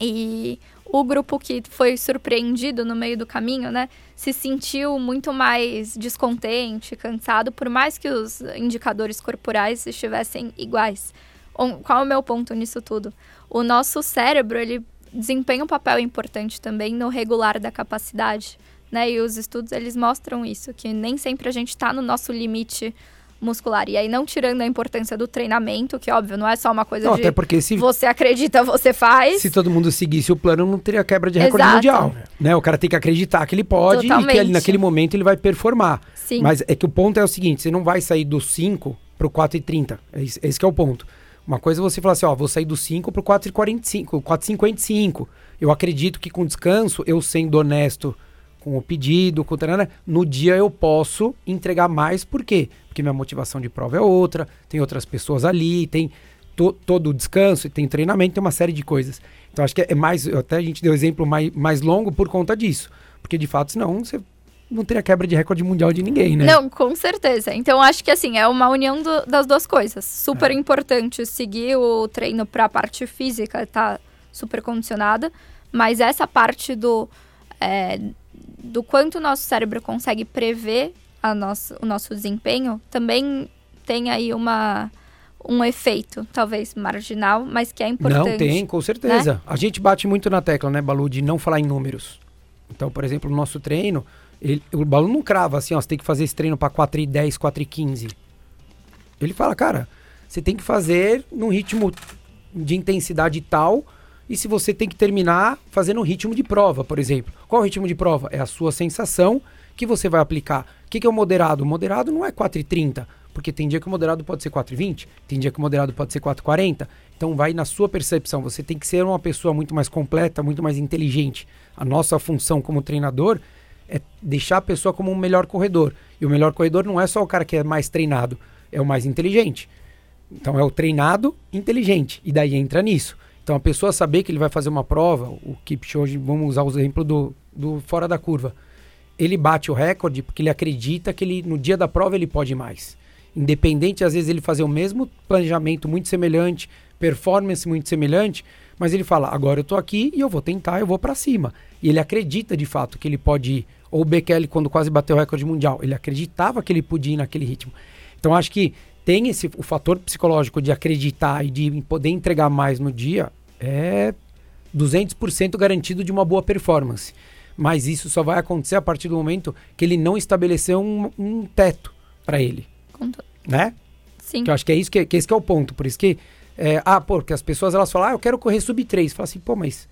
Speaker 2: E o grupo que foi surpreendido no meio do caminho, né, se sentiu muito mais descontente, cansado, por mais que os indicadores corporais estivessem iguais. Qual é o meu ponto nisso tudo? O nosso cérebro, ele desempenha um papel importante também no regular da capacidade, né? E os estudos, eles mostram isso, que nem sempre a gente está no nosso limite muscular. E aí, não tirando a importância do treinamento, que óbvio, não é só uma coisa
Speaker 1: Não,
Speaker 2: de
Speaker 1: até porque se,
Speaker 2: você acredita, você faz.
Speaker 1: se todo mundo seguisse o plano, não teria quebra de recorde
Speaker 2: Exato.
Speaker 1: mundial. Né? O cara tem que acreditar que ele pode e que
Speaker 2: Totalmente.
Speaker 1: ali, naquele momento ele vai performar.
Speaker 2: Sim.
Speaker 1: Mas é que o ponto é o seguinte: você não vai sair do 5 pro 4,30. É esse, esse que é o ponto. Uma coisa é você falar assim, ó, vou sair do 5 pro 4,45, 4,55. Eu acredito que com descanso, eu sendo honesto com o pedido, com o tarana, no dia eu posso entregar mais, por quê? Porque minha motivação de prova é outra, tem outras pessoas ali, tem to- todo o descanso, tem treinamento, tem uma série de coisas. Então acho que é mais, até a gente deu exemplo mais, mais longo por conta disso. Porque de fato, senão você não teria quebra de recorde mundial de ninguém, né?
Speaker 2: Não, com certeza. Então, acho que assim, é uma união do- das duas coisas.
Speaker 1: É.
Speaker 2: Super importante seguir o treino para a parte física, tá super condicionada. Mas essa parte do, é, do quanto o nosso cérebro consegue prever a nosso, o nosso desempenho também tem aí uma, um efeito, talvez marginal, mas que é importante.
Speaker 1: Não, tem, com certeza. A gente bate muito na tecla, né, Balu, de não falar em números. Então, por exemplo, no nosso treino, ele- o Balu não crava assim, ó, você tem que fazer esse treino para 4 e 10, 4 e 15. Ele fala, cara, você tem que fazer num ritmo de intensidade tal, e se você tem que terminar fazendo um ritmo de prova, por exemplo. Qual o ritmo de prova? É a sua sensação que você vai aplicar. O que, que é o moderado? O moderado não é 4,30, porque tem dia que o moderado pode ser 4,20, tem dia que o moderado pode ser 4,40. Então vai na sua percepção. Você tem que ser uma pessoa muito mais completa, muito mais inteligente. A nossa função como treinador deixar a pessoa como um melhor corredor. E o melhor corredor não é só o cara que é mais treinado, é o mais inteligente. Então é o treinado inteligente. E daí entra nisso. Então a pessoa saber que ele vai fazer uma prova, o Kipchoge, vamos usar o exemplo do, do fora da curva. Ele bate o recorde porque ele acredita que ele no dia da prova ele pode mais. Independente, às vezes, ele fazer o mesmo planejamento muito semelhante, performance muito semelhante, mas ele fala: agora eu tô aqui e eu vou tentar, eu vou para cima. E ele acredita de fato que ele pode ir. Ou o Bekele, quando quase bateu o recorde mundial, ele acreditava que ele podia ir naquele ritmo. Então acho que tem esse o fator psicológico de acreditar e de poder entregar mais no dia é 200% garantido de uma boa performance. Mas isso só vai acontecer a partir do momento que ele não estabeleceu um, um teto para ele. Né?
Speaker 2: Sim.
Speaker 1: Que eu acho que é isso que, que esse que é o ponto. Por isso que. É, ah, pô, porque as pessoas elas falam, ah, eu quero correr sub 3. Fala assim, pô, mas.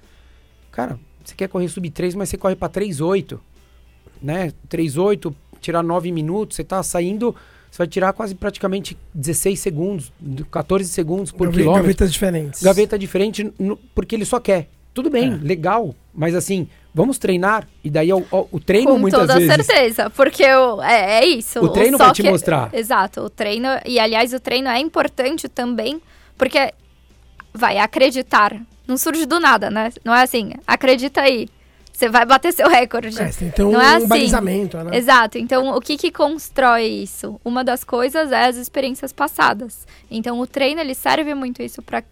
Speaker 1: Cara, você quer correr sub 3, mas você corre para 3,8. Né? 3,8, tirar 9 minutos, você tá saindo. Você vai tirar quase praticamente 16 segundos, 14 segundos por
Speaker 4: Gaveta-
Speaker 1: quilômetro.
Speaker 4: Gavetas diferentes.
Speaker 1: Gaveta diferente no- porque ele só quer. Tudo bem,
Speaker 4: É.
Speaker 1: legal, mas assim, vamos treinar. E daí o, o- o treino
Speaker 2: Com
Speaker 1: muitas
Speaker 2: toda
Speaker 1: vezes.
Speaker 2: certeza, porque o, é, é isso.
Speaker 1: O treino
Speaker 2: só
Speaker 1: vai te
Speaker 2: que-
Speaker 1: mostrar.
Speaker 2: Exato, o treino. E aliás, o treino é importante também, porque vai acreditar. Não surge do nada, né? Não é assim, acredita aí. Você vai bater seu recorde.
Speaker 4: É, tem que ter um
Speaker 2: Não é assim.
Speaker 4: balizamento, né?
Speaker 2: Exato. Então, o que que constrói isso? Uma das coisas é as experiências passadas. Então, o treino ele serve muito isso para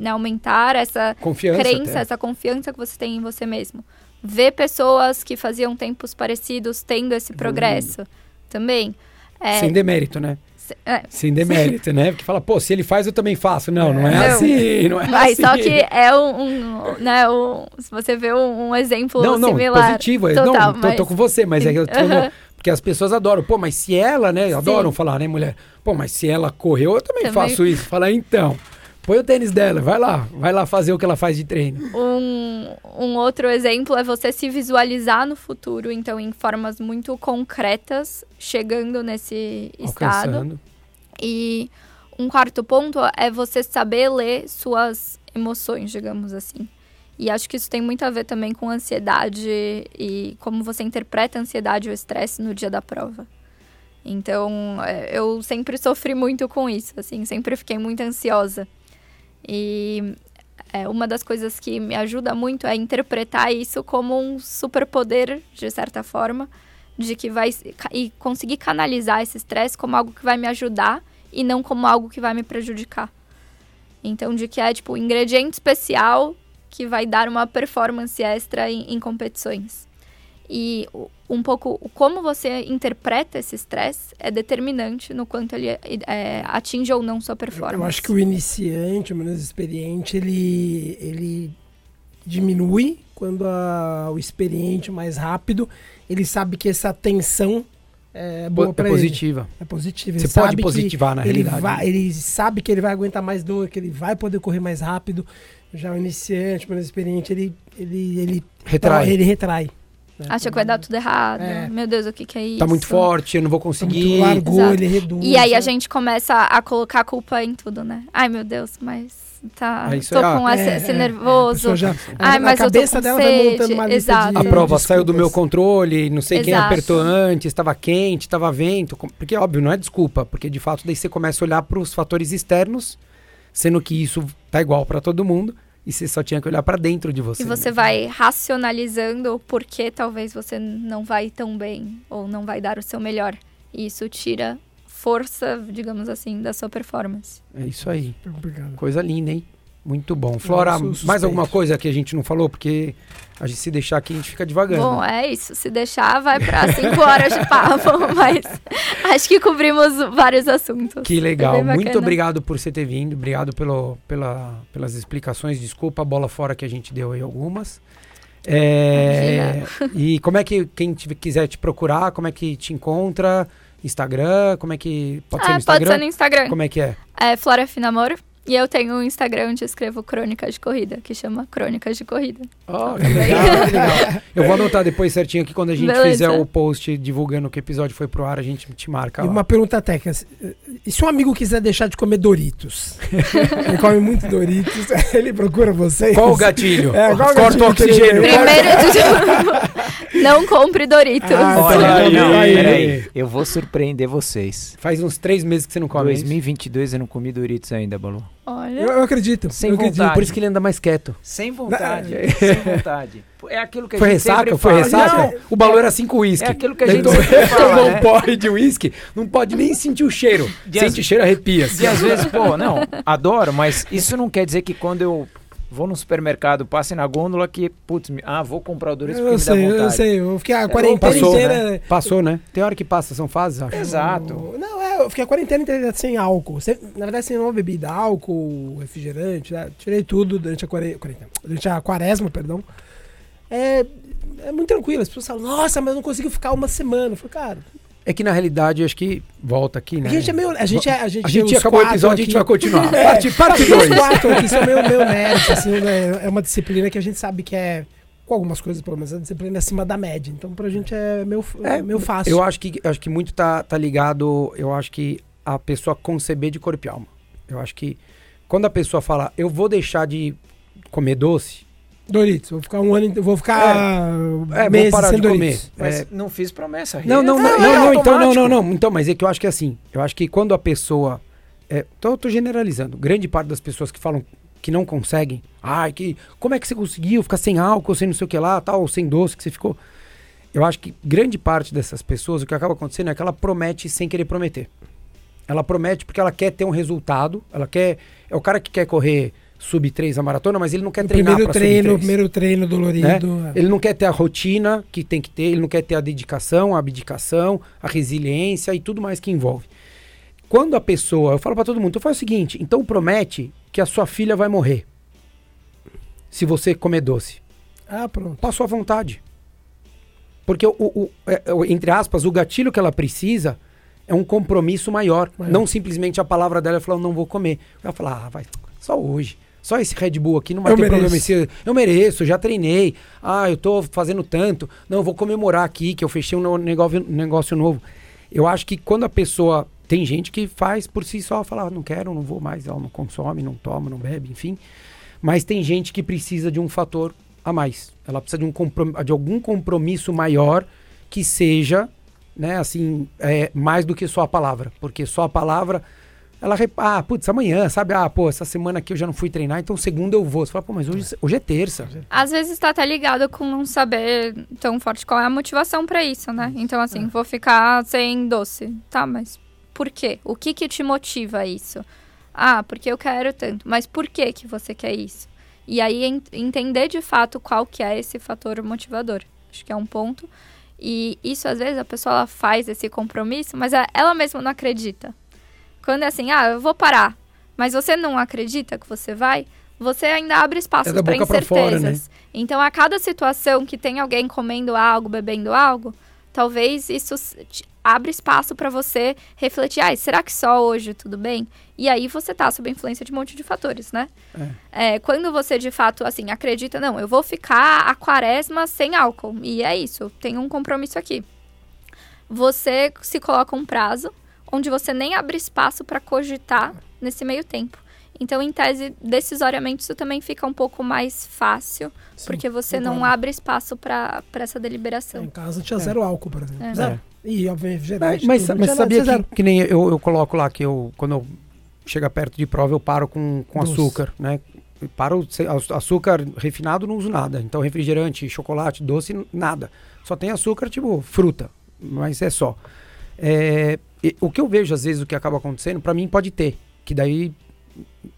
Speaker 2: né, aumentar essa
Speaker 1: Confiança.
Speaker 2: crença,
Speaker 1: até.
Speaker 2: essa confiança que você tem em você mesmo. Ver pessoas que faziam tempos parecidos tendo esse progresso também. É,
Speaker 1: Sem demérito, né?
Speaker 2: É,
Speaker 1: Sem demérito, né? Porque fala, pô, se ele faz, eu também faço. Não, não é
Speaker 2: Não.
Speaker 1: assim, não é
Speaker 2: mas
Speaker 1: assim.
Speaker 2: só que é um, um, né, um- se você vê um, um exemplo
Speaker 1: Não, não,
Speaker 2: similar.
Speaker 1: positivo. é-
Speaker 2: Total,
Speaker 1: não, tô,
Speaker 2: mas-
Speaker 1: tô com você, mas é que eu tô. Porque as pessoas adoram. Pô, mas se ela, né? Adoram falar, né, mulher? Pô, mas se ela correu, eu também,
Speaker 2: Também.
Speaker 1: faço isso. Fala, então, põe o tênis dela, vai lá, vai lá fazer o que ela faz de treino.
Speaker 2: Um, um outro exemplo é você se visualizar no futuro, então em formas muito concretas, chegando nesse estado.
Speaker 1: Alcançando.
Speaker 2: E um quarto ponto é você saber ler suas emoções, digamos assim. E acho que isso tem muito a ver também com ansiedade e como você interpreta a ansiedade ou estresse no dia da prova. Então, é, eu sempre sofri muito com isso, assim, sempre fiquei muito ansiosa. E é, uma das coisas que me ajuda muito é interpretar isso como um superpoder, de certa forma, de que vai e conseguir canalizar esse estresse como algo que vai me ajudar e não como algo que vai me prejudicar. Então, de que é tipo um ingrediente especial que vai dar uma performance extra em, em competições. E um pouco como você interpreta esse estresse é determinante no quanto ele é, atinge ou não sua performance.
Speaker 4: Eu acho que o iniciante, o menos experiente, ele, ele diminui quando a- o experiente, mais rápido, ele sabe que essa tensão é boa
Speaker 1: é
Speaker 4: para ele.
Speaker 1: positiva.
Speaker 4: É positiva.
Speaker 1: Você
Speaker 4: Ele
Speaker 1: pode
Speaker 4: sabe que
Speaker 1: positivar na
Speaker 4: ele
Speaker 1: realidade.
Speaker 4: vai- ele sabe que ele vai aguentar mais dor, que ele vai poder correr mais rápido. Já o iniciante, o menos experiente, ele, ele, ele,
Speaker 1: Retrai.
Speaker 4: ele retrai. Né?
Speaker 2: Acha que vai dar tudo errado.
Speaker 4: É.
Speaker 2: Meu Deus, o que, que é isso?
Speaker 1: Tá muito forte, eu não vou
Speaker 4: Tá
Speaker 1: conseguir.
Speaker 4: largou,
Speaker 2: Exato.
Speaker 4: ele reduz.
Speaker 2: E aí a
Speaker 4: né?
Speaker 2: gente começa a colocar a culpa em tudo, né? Ai, meu Deus, mas tá.
Speaker 1: É
Speaker 2: tô com
Speaker 1: ah,
Speaker 2: esse,
Speaker 4: É,
Speaker 2: esse
Speaker 4: é, a
Speaker 2: nervoso.
Speaker 4: já-
Speaker 2: Ai,
Speaker 4: a,
Speaker 2: mas
Speaker 4: a
Speaker 2: eu tô
Speaker 4: cabeça
Speaker 2: com
Speaker 4: dela vai
Speaker 2: sede,
Speaker 4: montando uma lista
Speaker 2: exato.
Speaker 4: de
Speaker 1: A prova saiu do meu
Speaker 4: desculpas.
Speaker 1: controle, não sei quem
Speaker 2: Exato.
Speaker 1: apertou antes, estava quente, estava vento. Porque, óbvio, não é desculpa, porque de fato daí você começa a olhar para os fatores externos, sendo que isso tá igual para todo mundo, e você só tinha que olhar para dentro de você.
Speaker 2: E você
Speaker 1: né?
Speaker 2: vai racionalizando o porquê talvez você não vai tão bem ou não vai dar o seu melhor. E isso tira força, digamos assim, da sua performance.
Speaker 1: É isso aí.
Speaker 4: Obrigado.
Speaker 1: Coisa linda, hein? Muito bom. Flora, mais alguma coisa que a gente não falou? Porque a gente se deixar aqui, a gente fica devagando.
Speaker 2: Bom, é isso. Se deixar, vai para cinco horas de papo, *laughs* mas acho que cobrimos vários assuntos.
Speaker 1: Que legal.
Speaker 2: Foi bem
Speaker 1: Muito obrigado por você ter vindo. Obrigado pelo, pela, pelas explicações. Desculpa a bola fora que a gente deu aí algumas. É, e como é que quem te- quiser te procurar, como é que te encontra? Instagram? Como é que. Pode ser
Speaker 2: Ah,
Speaker 1: no Instagram?
Speaker 2: pode ser no Instagram.
Speaker 1: Como é que é?
Speaker 2: É Flora Finamor. E eu tenho um Instagram onde escrevo crônicas de corrida, que chama Crônicas de Corrida.
Speaker 1: Oh, que legal, que legal. *laughs* Eu vou anotar depois certinho aqui quando a gente
Speaker 2: Beleza.
Speaker 1: fizer o post divulgando que episódio foi pro ar, a gente te marca.
Speaker 4: E
Speaker 1: lá.
Speaker 4: uma pergunta técnica. E se um amigo quiser deixar de comer Doritos? *laughs* ele come muito Doritos, *laughs* ele procura vocês?
Speaker 1: Qual o gatilho?
Speaker 4: É, qual o
Speaker 1: Corta o
Speaker 4: gatilho ele-
Speaker 1: oxigênio.
Speaker 2: Primeiro de tudo, não compre Doritos.
Speaker 4: Ah,
Speaker 1: Olha
Speaker 3: Olha,
Speaker 1: aí,
Speaker 3: não,
Speaker 1: aí.
Speaker 3: peraí. Eu vou surpreender vocês.
Speaker 1: Faz uns três meses que você não come. é isso?
Speaker 3: 2022 eu não comi Doritos ainda, Balu.
Speaker 2: Olha.
Speaker 4: Eu, eu acredito.
Speaker 3: Sem
Speaker 4: eu acredito.
Speaker 3: vontade.
Speaker 1: Por isso que ele anda mais quieto.
Speaker 3: Sem vontade. sem vontade. É aquilo que a
Speaker 1: Foi
Speaker 3: gente
Speaker 1: ressaca?
Speaker 3: sempre
Speaker 1: Foi
Speaker 3: fala.
Speaker 1: ressaca?
Speaker 3: Não,
Speaker 1: o Balu era 5 uísque.
Speaker 3: É aquilo que a gente *laughs*
Speaker 1: tomou-
Speaker 3: sempre fala,
Speaker 1: tomou
Speaker 3: né?
Speaker 1: um porre de uísque, não pode nem sentir o cheiro.
Speaker 3: De
Speaker 1: Sente
Speaker 3: as-
Speaker 1: o cheiro, arrepia.
Speaker 3: E às vezes, pô, não, adoro, mas isso não quer dizer que quando eu vou no supermercado, passe na gôndola que, putz, me- ah, vou comprar o Doritos porque
Speaker 4: Eu
Speaker 3: me dá
Speaker 4: sei,
Speaker 3: vontade.
Speaker 4: eu sei. Eu fiquei a quarentena
Speaker 1: Passou,
Speaker 4: inteira.
Speaker 1: Passou, né? Tem hora que passa, são fases, acho.
Speaker 3: Exato.
Speaker 4: Não, é, eu fiquei a quarentena inteira sem álcool. Sem- na verdade, sem nenhuma bebida, álcool, refrigerante, né? tirei tudo durante a, quare- quarentena, durante a quaresma, perdão. É, é muito tranquilo. As pessoas falam, nossa, mas eu não consigo ficar uma semana. Eu falei, cara,
Speaker 1: É que na realidade, acho que volta aqui, né?
Speaker 4: a gente é meio. A gente é. A gente,
Speaker 1: A gente acabou o episódio, a gente
Speaker 4: aqui-
Speaker 1: vai continuar. *laughs*
Speaker 4: É,
Speaker 1: Parte, parte
Speaker 4: Os
Speaker 1: 2.
Speaker 4: quatro aqui são meio, meio nerds, assim, né? É uma disciplina que a gente sabe que é. Com algumas coisas, pelo menos, a disciplina é acima da média. Então, pra gente é meio, é, meio fácil.
Speaker 1: Eu acho que, acho que muito tá, tá ligado, eu acho que a pessoa conceber de corpo e alma. Eu acho que quando a pessoa fala, eu vou deixar de comer doce,
Speaker 4: Doritos, vou ficar um ano. Vou ficar
Speaker 1: é, vou
Speaker 4: meses
Speaker 1: parar
Speaker 4: sem
Speaker 1: de comer.
Speaker 3: Mas
Speaker 1: É,
Speaker 3: não fiz promessa.
Speaker 1: Não, não, não,
Speaker 3: É,
Speaker 1: não,
Speaker 3: é
Speaker 1: não, então, não, não, não. Então, mas é que eu acho que é assim. Eu acho que quando a pessoa. É, então eu tô generalizando. Grande parte das pessoas que falam que não conseguem. Ai, que. Como é que você conseguiu ficar sem álcool, sem não sei o que lá, tal, sem doce que você ficou? Eu acho que grande parte dessas pessoas, o que acaba acontecendo é que ela promete sem querer prometer. Ela promete porque ela quer ter um resultado. Ela quer. É o cara que quer correr sub 3 a maratona, mas ele não quer
Speaker 4: O
Speaker 1: treinar
Speaker 4: primeiro treino,
Speaker 1: sub
Speaker 4: o
Speaker 1: 3.
Speaker 4: primeiro treino dolorido. é.
Speaker 1: Ele não quer ter a rotina que tem que ter, ele não quer ter a dedicação, a abdicação, a resiliência e tudo mais que envolve. Quando a pessoa, eu falo pra todo mundo, então faz o seguinte, então promete que a sua filha vai morrer. Se você comer doce.
Speaker 4: Ah, pronto.
Speaker 1: Passou à vontade. Porque, o, o- é, o- entre aspas, o gatilho que ela precisa é um compromisso maior.
Speaker 4: Maior.
Speaker 1: Não simplesmente a palavra dela falar, não vou comer. Ela fala, ah, vai, só hoje. Só esse Red Bull aqui não vai
Speaker 4: Eu
Speaker 1: ter
Speaker 4: mereço.
Speaker 1: problema. Esse, eu mereço, já treinei. Ah, eu tô fazendo tanto. Não, eu vou comemorar aqui que eu fechei um negócio, negócio novo. Eu acho que quando a pessoa. Tem gente que faz por si só, fala, ah, não quero, não vou mais, ela não consome, não toma, não bebe, enfim. Mas tem gente que precisa de um fator a mais. Ela precisa de, um de algum compromisso maior que seja, né, assim, é, mais do que só a palavra. Porque só a palavra, ela, rep- ah, putz, amanhã, sabe? Ah, pô, essa semana aqui eu já não fui treinar, então segunda eu vou. Você fala, pô, mas hoje, hoje é terça.
Speaker 2: Às vezes tá até ligado com não saber tão forte qual é a motivação pra isso, né? Então, assim, vou ficar sem doce. Tá, mas por quê? O que que te motiva a isso? Ah, porque eu quero tanto. Mas por que que você quer isso? E aí en- entender de fato qual que é esse fator motivador. Acho que é um ponto. E isso às vezes a pessoa faz esse compromisso, mas a- ela mesma não acredita. Quando é assim, ah, eu vou parar, mas você não acredita que você vai, você ainda abre espaço
Speaker 1: É
Speaker 2: para incertezas.
Speaker 1: fora, né?
Speaker 2: Então, a cada situação que tem alguém comendo algo, bebendo algo, talvez isso abre espaço para você refletir, ah, será que só hoje tudo bem? E aí você tá sob a influência de um monte de fatores, né? É, quando você de fato, assim, acredita, não, eu vou ficar a quaresma sem álcool, e é isso, tem um compromisso aqui. Você se coloca um prazo onde você nem abre espaço para cogitar nesse meio tempo. Então, em tese, decisoriamente, isso também fica um pouco mais fácil,
Speaker 4: Sim,
Speaker 2: porque você não
Speaker 4: concordo.
Speaker 2: abre espaço para essa
Speaker 4: Em
Speaker 2: deliberação.
Speaker 4: casa tinha zero álcool, por exemplo.
Speaker 2: É.
Speaker 4: Zero. E, obviamente,
Speaker 1: Mas,
Speaker 4: refrigerante.
Speaker 1: mas, mas
Speaker 4: Tinha
Speaker 1: sabia que, que nem eu, eu coloco lá que eu, quando eu chega perto de prova, eu paro com, com
Speaker 4: Doce.
Speaker 1: açúcar, né? Eu Paro, a- açúcar refinado não uso nada. Então, refrigerante, chocolate, doce, nada. Só tem açúcar, tipo, fruta. Mas é só. É, e- o que eu vejo, às vezes, o que acaba acontecendo, pra mim pode ter. Que daí,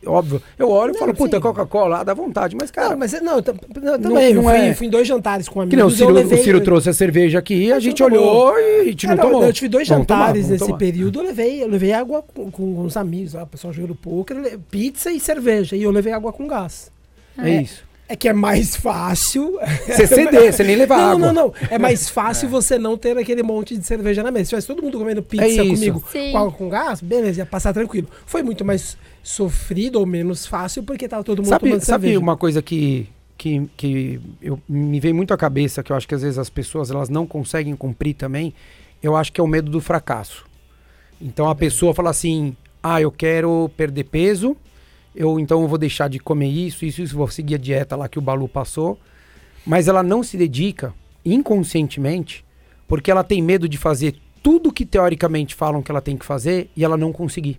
Speaker 1: óbvio, eu olho e
Speaker 4: Não,
Speaker 1: falo, puta. Coca-Cola, ah, dá vontade. Mas, cara,
Speaker 4: Não, mas não, eu tam- não,
Speaker 1: Não-
Speaker 4: também.
Speaker 1: não
Speaker 4: eu, fui,
Speaker 1: é-
Speaker 4: eu fui em dois jantares com amigos.
Speaker 1: que nem o
Speaker 4: eu
Speaker 1: Ciro,
Speaker 4: levei-
Speaker 1: o Ciro trouxe a cerveja aqui, a
Speaker 4: Mas
Speaker 1: gente
Speaker 4: não tomou.
Speaker 1: olhou e a gente
Speaker 4: É,
Speaker 1: não,
Speaker 4: não,
Speaker 1: tomou.
Speaker 4: Eu tive dois
Speaker 1: Vamos tomar,
Speaker 4: jantares
Speaker 1: vamos
Speaker 4: nesse
Speaker 1: tomar.
Speaker 4: período. Eu levei, eu levei água com, com os amigos. Ó, o pessoal jogando poker, eu pizza e cerveja. E eu levei água com gás.
Speaker 1: É isso.
Speaker 4: É que é mais fácil.
Speaker 1: Você ceder, você nem leva
Speaker 4: não,
Speaker 1: água.
Speaker 4: não, não. É mais *laughs* fácil você não ter aquele monte de cerveja na mesa. Se tivesse todo mundo comendo pizza
Speaker 1: É
Speaker 4: comigo com água com gás, beleza, ia passar tranquilo. Foi muito mais sofrido ou menos fácil porque tava todo mundo
Speaker 1: Sabe,
Speaker 4: tomando
Speaker 1: sabe
Speaker 4: cerveja.
Speaker 1: uma coisa que, que, que eu, me vem muito à cabeça, que eu acho que às vezes as pessoas elas não conseguem cumprir também, eu acho que é o medo do fracasso. Então a pessoa fala assim, ah, eu quero perder peso, eu então eu vou deixar de comer isso, isso, isso, vou seguir a dieta lá que o Balu passou, mas ela não se dedica inconscientemente, porque ela tem medo de fazer tudo que teoricamente falam que ela tem que fazer e ela não conseguir.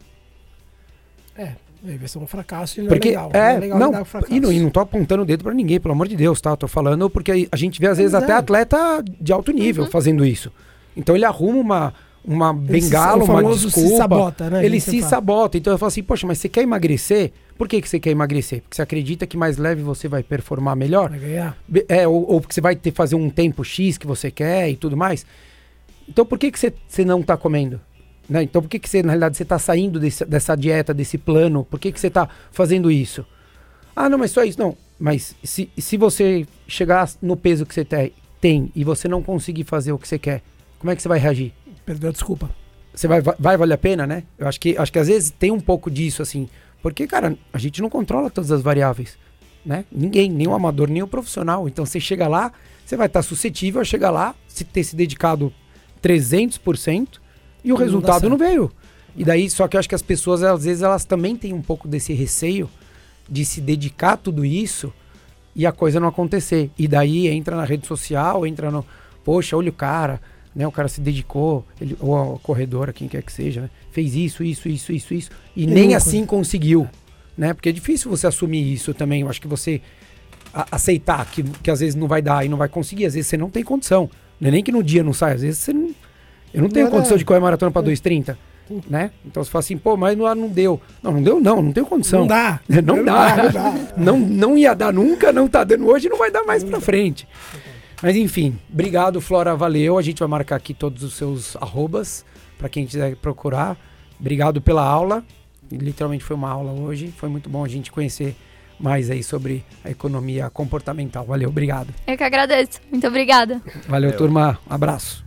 Speaker 4: Aí vai ser um fracasso e não
Speaker 1: Porque,
Speaker 4: é legal.
Speaker 1: é,
Speaker 4: legal
Speaker 1: não,
Speaker 4: lidar com fracasso.
Speaker 1: e não, e não tô apontando o dedo pra ninguém, pelo amor de Deus, tá? Tô falando porque a gente vê às vezes
Speaker 4: Mas
Speaker 1: até
Speaker 4: é.
Speaker 1: atleta de alto nível fazendo isso. Então ele arruma uma, uma bengala,
Speaker 4: o
Speaker 1: uma
Speaker 4: famoso
Speaker 1: desculpa.
Speaker 4: se sabota, né?
Speaker 1: ele se
Speaker 4: fala.
Speaker 1: sabota. Então eu falo assim, poxa, mas você quer emagrecer? Por que, que você quer emagrecer? Porque você acredita que mais leve você vai performar melhor?
Speaker 4: Vai ganhar.
Speaker 1: É, ou, ou porque você vai ter fazer um tempo X que você quer e tudo mais. Então por que, que você, você não tá comendo? Né? Então por que, que você, na realidade, você tá saindo desse- dessa dieta, desse plano? Por que, que você tá fazendo isso? Ah, não, mas só isso. Não, mas se, se você chegar no peso que você te- tem e você não conseguir fazer o que você quer, como é que você vai reagir?
Speaker 4: Perdeu a desculpa.
Speaker 1: Você vai, vai, vai valer a pena, né? Eu acho que, acho que às vezes tem um pouco disso, assim. Porque, cara, a gente não controla todas as variáveis, né? Ninguém, nem o amador, nem o profissional. Então, você chega lá, você vai estar suscetível a chegar lá, se ter se dedicado 300% e o
Speaker 4: Não
Speaker 1: resultado não veio. E daí, só que eu acho que as pessoas, às vezes, elas também têm um pouco desse receio de se dedicar a tudo isso e a coisa não acontecer. E daí entra na rede social, entra no, poxa, olha o cara, né? O cara se dedicou, ele, ou a corredora, quem quer que seja, né? Fez isso, isso, isso, isso, isso. E
Speaker 4: E
Speaker 1: nem
Speaker 4: nunca.
Speaker 1: assim conseguiu, né? Porque é difícil você assumir isso também. Eu acho que você aceitar que, que às vezes não vai dar e não vai conseguir, às vezes você não tem condição. Não é nem que no dia não sai, às vezes você não. Eu não tenho condição de correr maratona para
Speaker 4: É.
Speaker 1: 2,30, né? Então você fala assim, pô, mas não, não deu. Não, não deu, não, não tenho condição.
Speaker 4: Não dá. *laughs*
Speaker 1: Não dá.
Speaker 4: Não dá.
Speaker 1: Não, não ia dar nunca, não tá dando hoje, não vai dar mais pra frente. Mas enfim, obrigado, Flora, valeu. A gente vai marcar aqui todos os seus arrobas pra quem quiser procurar. Obrigado pela aula. Literalmente foi uma aula hoje. Foi muito bom a gente conhecer mais aí sobre a economia comportamental. Valeu, obrigado.
Speaker 2: Eu que agradeço. Muito obrigada.
Speaker 1: Valeu,
Speaker 3: Valeu.
Speaker 1: turma. Abraço.